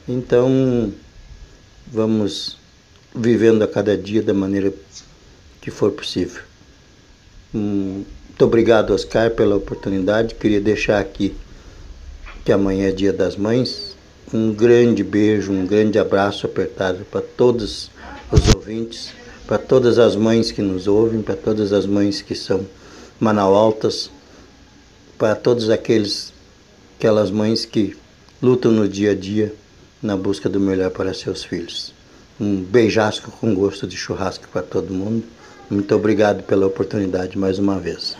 Então vamos vivendo a cada dia da maneira que for possível. Hum, muito obrigado, Oscar, pela oportunidade. Queria deixar aqui que amanhã é Dia das Mães. Um grande beijo, um grande abraço apertado para todos os ouvintes, para todas as mães que nos ouvem, para todas as mães que são manaualtas, para todos aqueles aquelas mães que lutam no dia a dia na busca do melhor para seus filhos. Um beijasco com gosto de churrasco para todo mundo. Muito obrigado pela oportunidade mais uma vez.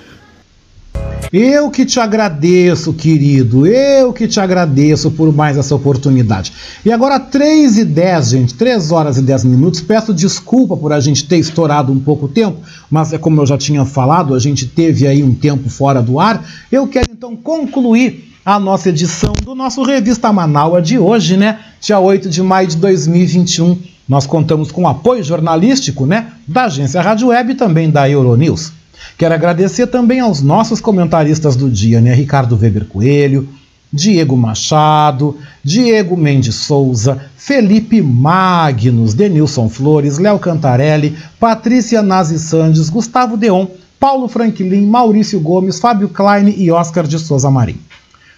Eu que te agradeço, querido. Eu que te agradeço por mais essa oportunidade. E agora, 3 e 10, gente, 3 horas e 10 minutos. Peço desculpa por a gente ter estourado um pouco o tempo, mas é como eu já tinha falado, a gente teve aí um tempo fora do ar. Eu quero então concluir a nossa edição do nosso Revista Manaua de hoje, né? Dia 8 de maio de 2021. Nós contamos com o apoio jornalístico, né? Da agência Rádio Web e também da Euronews. Quero agradecer também aos nossos comentaristas do dia, né? Ricardo Weber Coelho, Diego Machado, Diego Mendes Souza, Felipe Magnus, Denilson Flores, Léo Cantarelli, Patrícia Nazi Sandes, Gustavo Deon, Paulo Franklin, Maurício Gomes, Fábio Klein e Oscar de Souza Marim.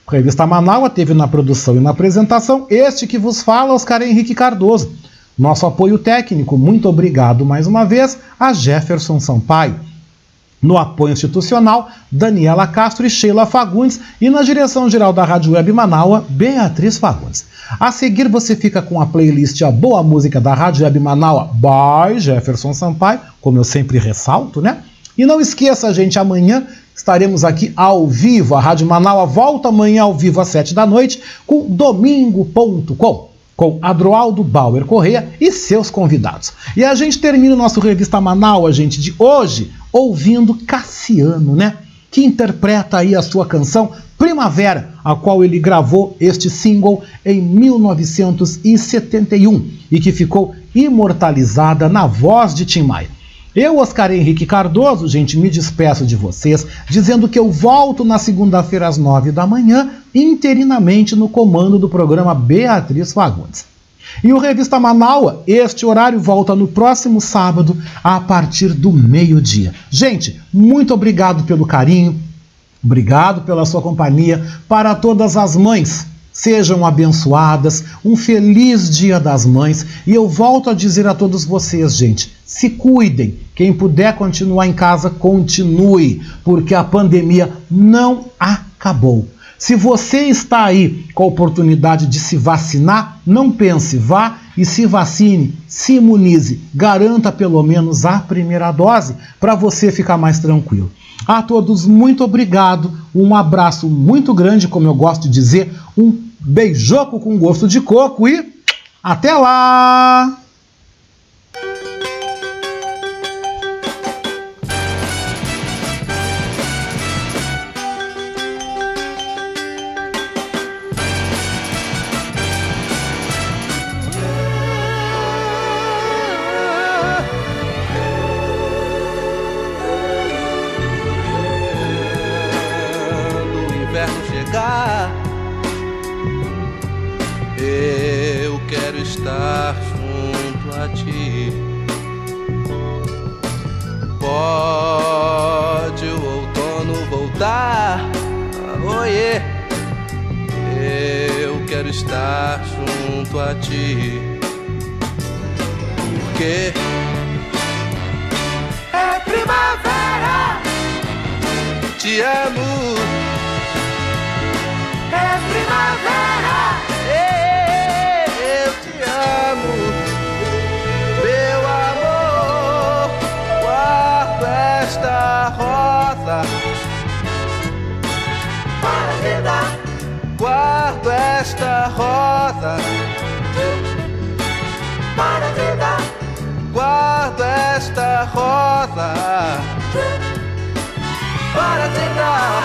A revista Manaua teve na produção e na apresentação este que vos fala, Oscar Henrique Cardoso. Nosso apoio técnico, muito obrigado mais uma vez a Jefferson Sampaio. No apoio institucional, Daniela Castro e Sheila Fagundes. E na direção-geral da Rádio Web Manaua, Beatriz Fagundes. A seguir, você fica com a playlist A Boa Música da Rádio Web Manaua by Jefferson Sampaio, como eu sempre ressalto, né? E não esqueça, gente, amanhã estaremos aqui ao vivo. A Rádio Manaua volta amanhã ao vivo às sete da noite com domingo.com com Adroaldo Bauer Correia e seus convidados. E a gente termina o nosso Revista Manaus, gente, de hoje, ouvindo Cassiano, né? Que interpreta aí a sua canção Primavera, a qual ele gravou este single em 1971 e que ficou imortalizada na voz de Tim Maia. Eu, Oscar Henrique Cardoso, gente, me despeço de vocês, dizendo que eu volto na segunda-feira às nove da manhã, interinamente no comando do programa Beatriz Fagundes. E o Revista Manaua, este horário volta no próximo sábado, a partir do meio-dia. Gente, muito obrigado pelo carinho, obrigado pela sua companhia. Para todas as mães, Sejam abençoadas, um feliz Dia das Mães e eu volto a dizer a todos vocês, gente, se cuidem. Quem puder continuar em casa, continue, porque a pandemia não acabou. Se você está aí com a oportunidade de se vacinar, não pense, vá e se vacine, se imunize, garanta pelo menos a primeira dose para você ficar mais tranquilo. A todos, muito obrigado, um abraço muito grande, como eu gosto de dizer, um beijoco com gosto de coco e até lá! Estar junto a ti. Porque é primavera. Te amo. É primavera. Eu te amo, meu amor. Guardo esta rosa para dar. Guardo esta rosa para te dar. Guardo esta rosa para te dar,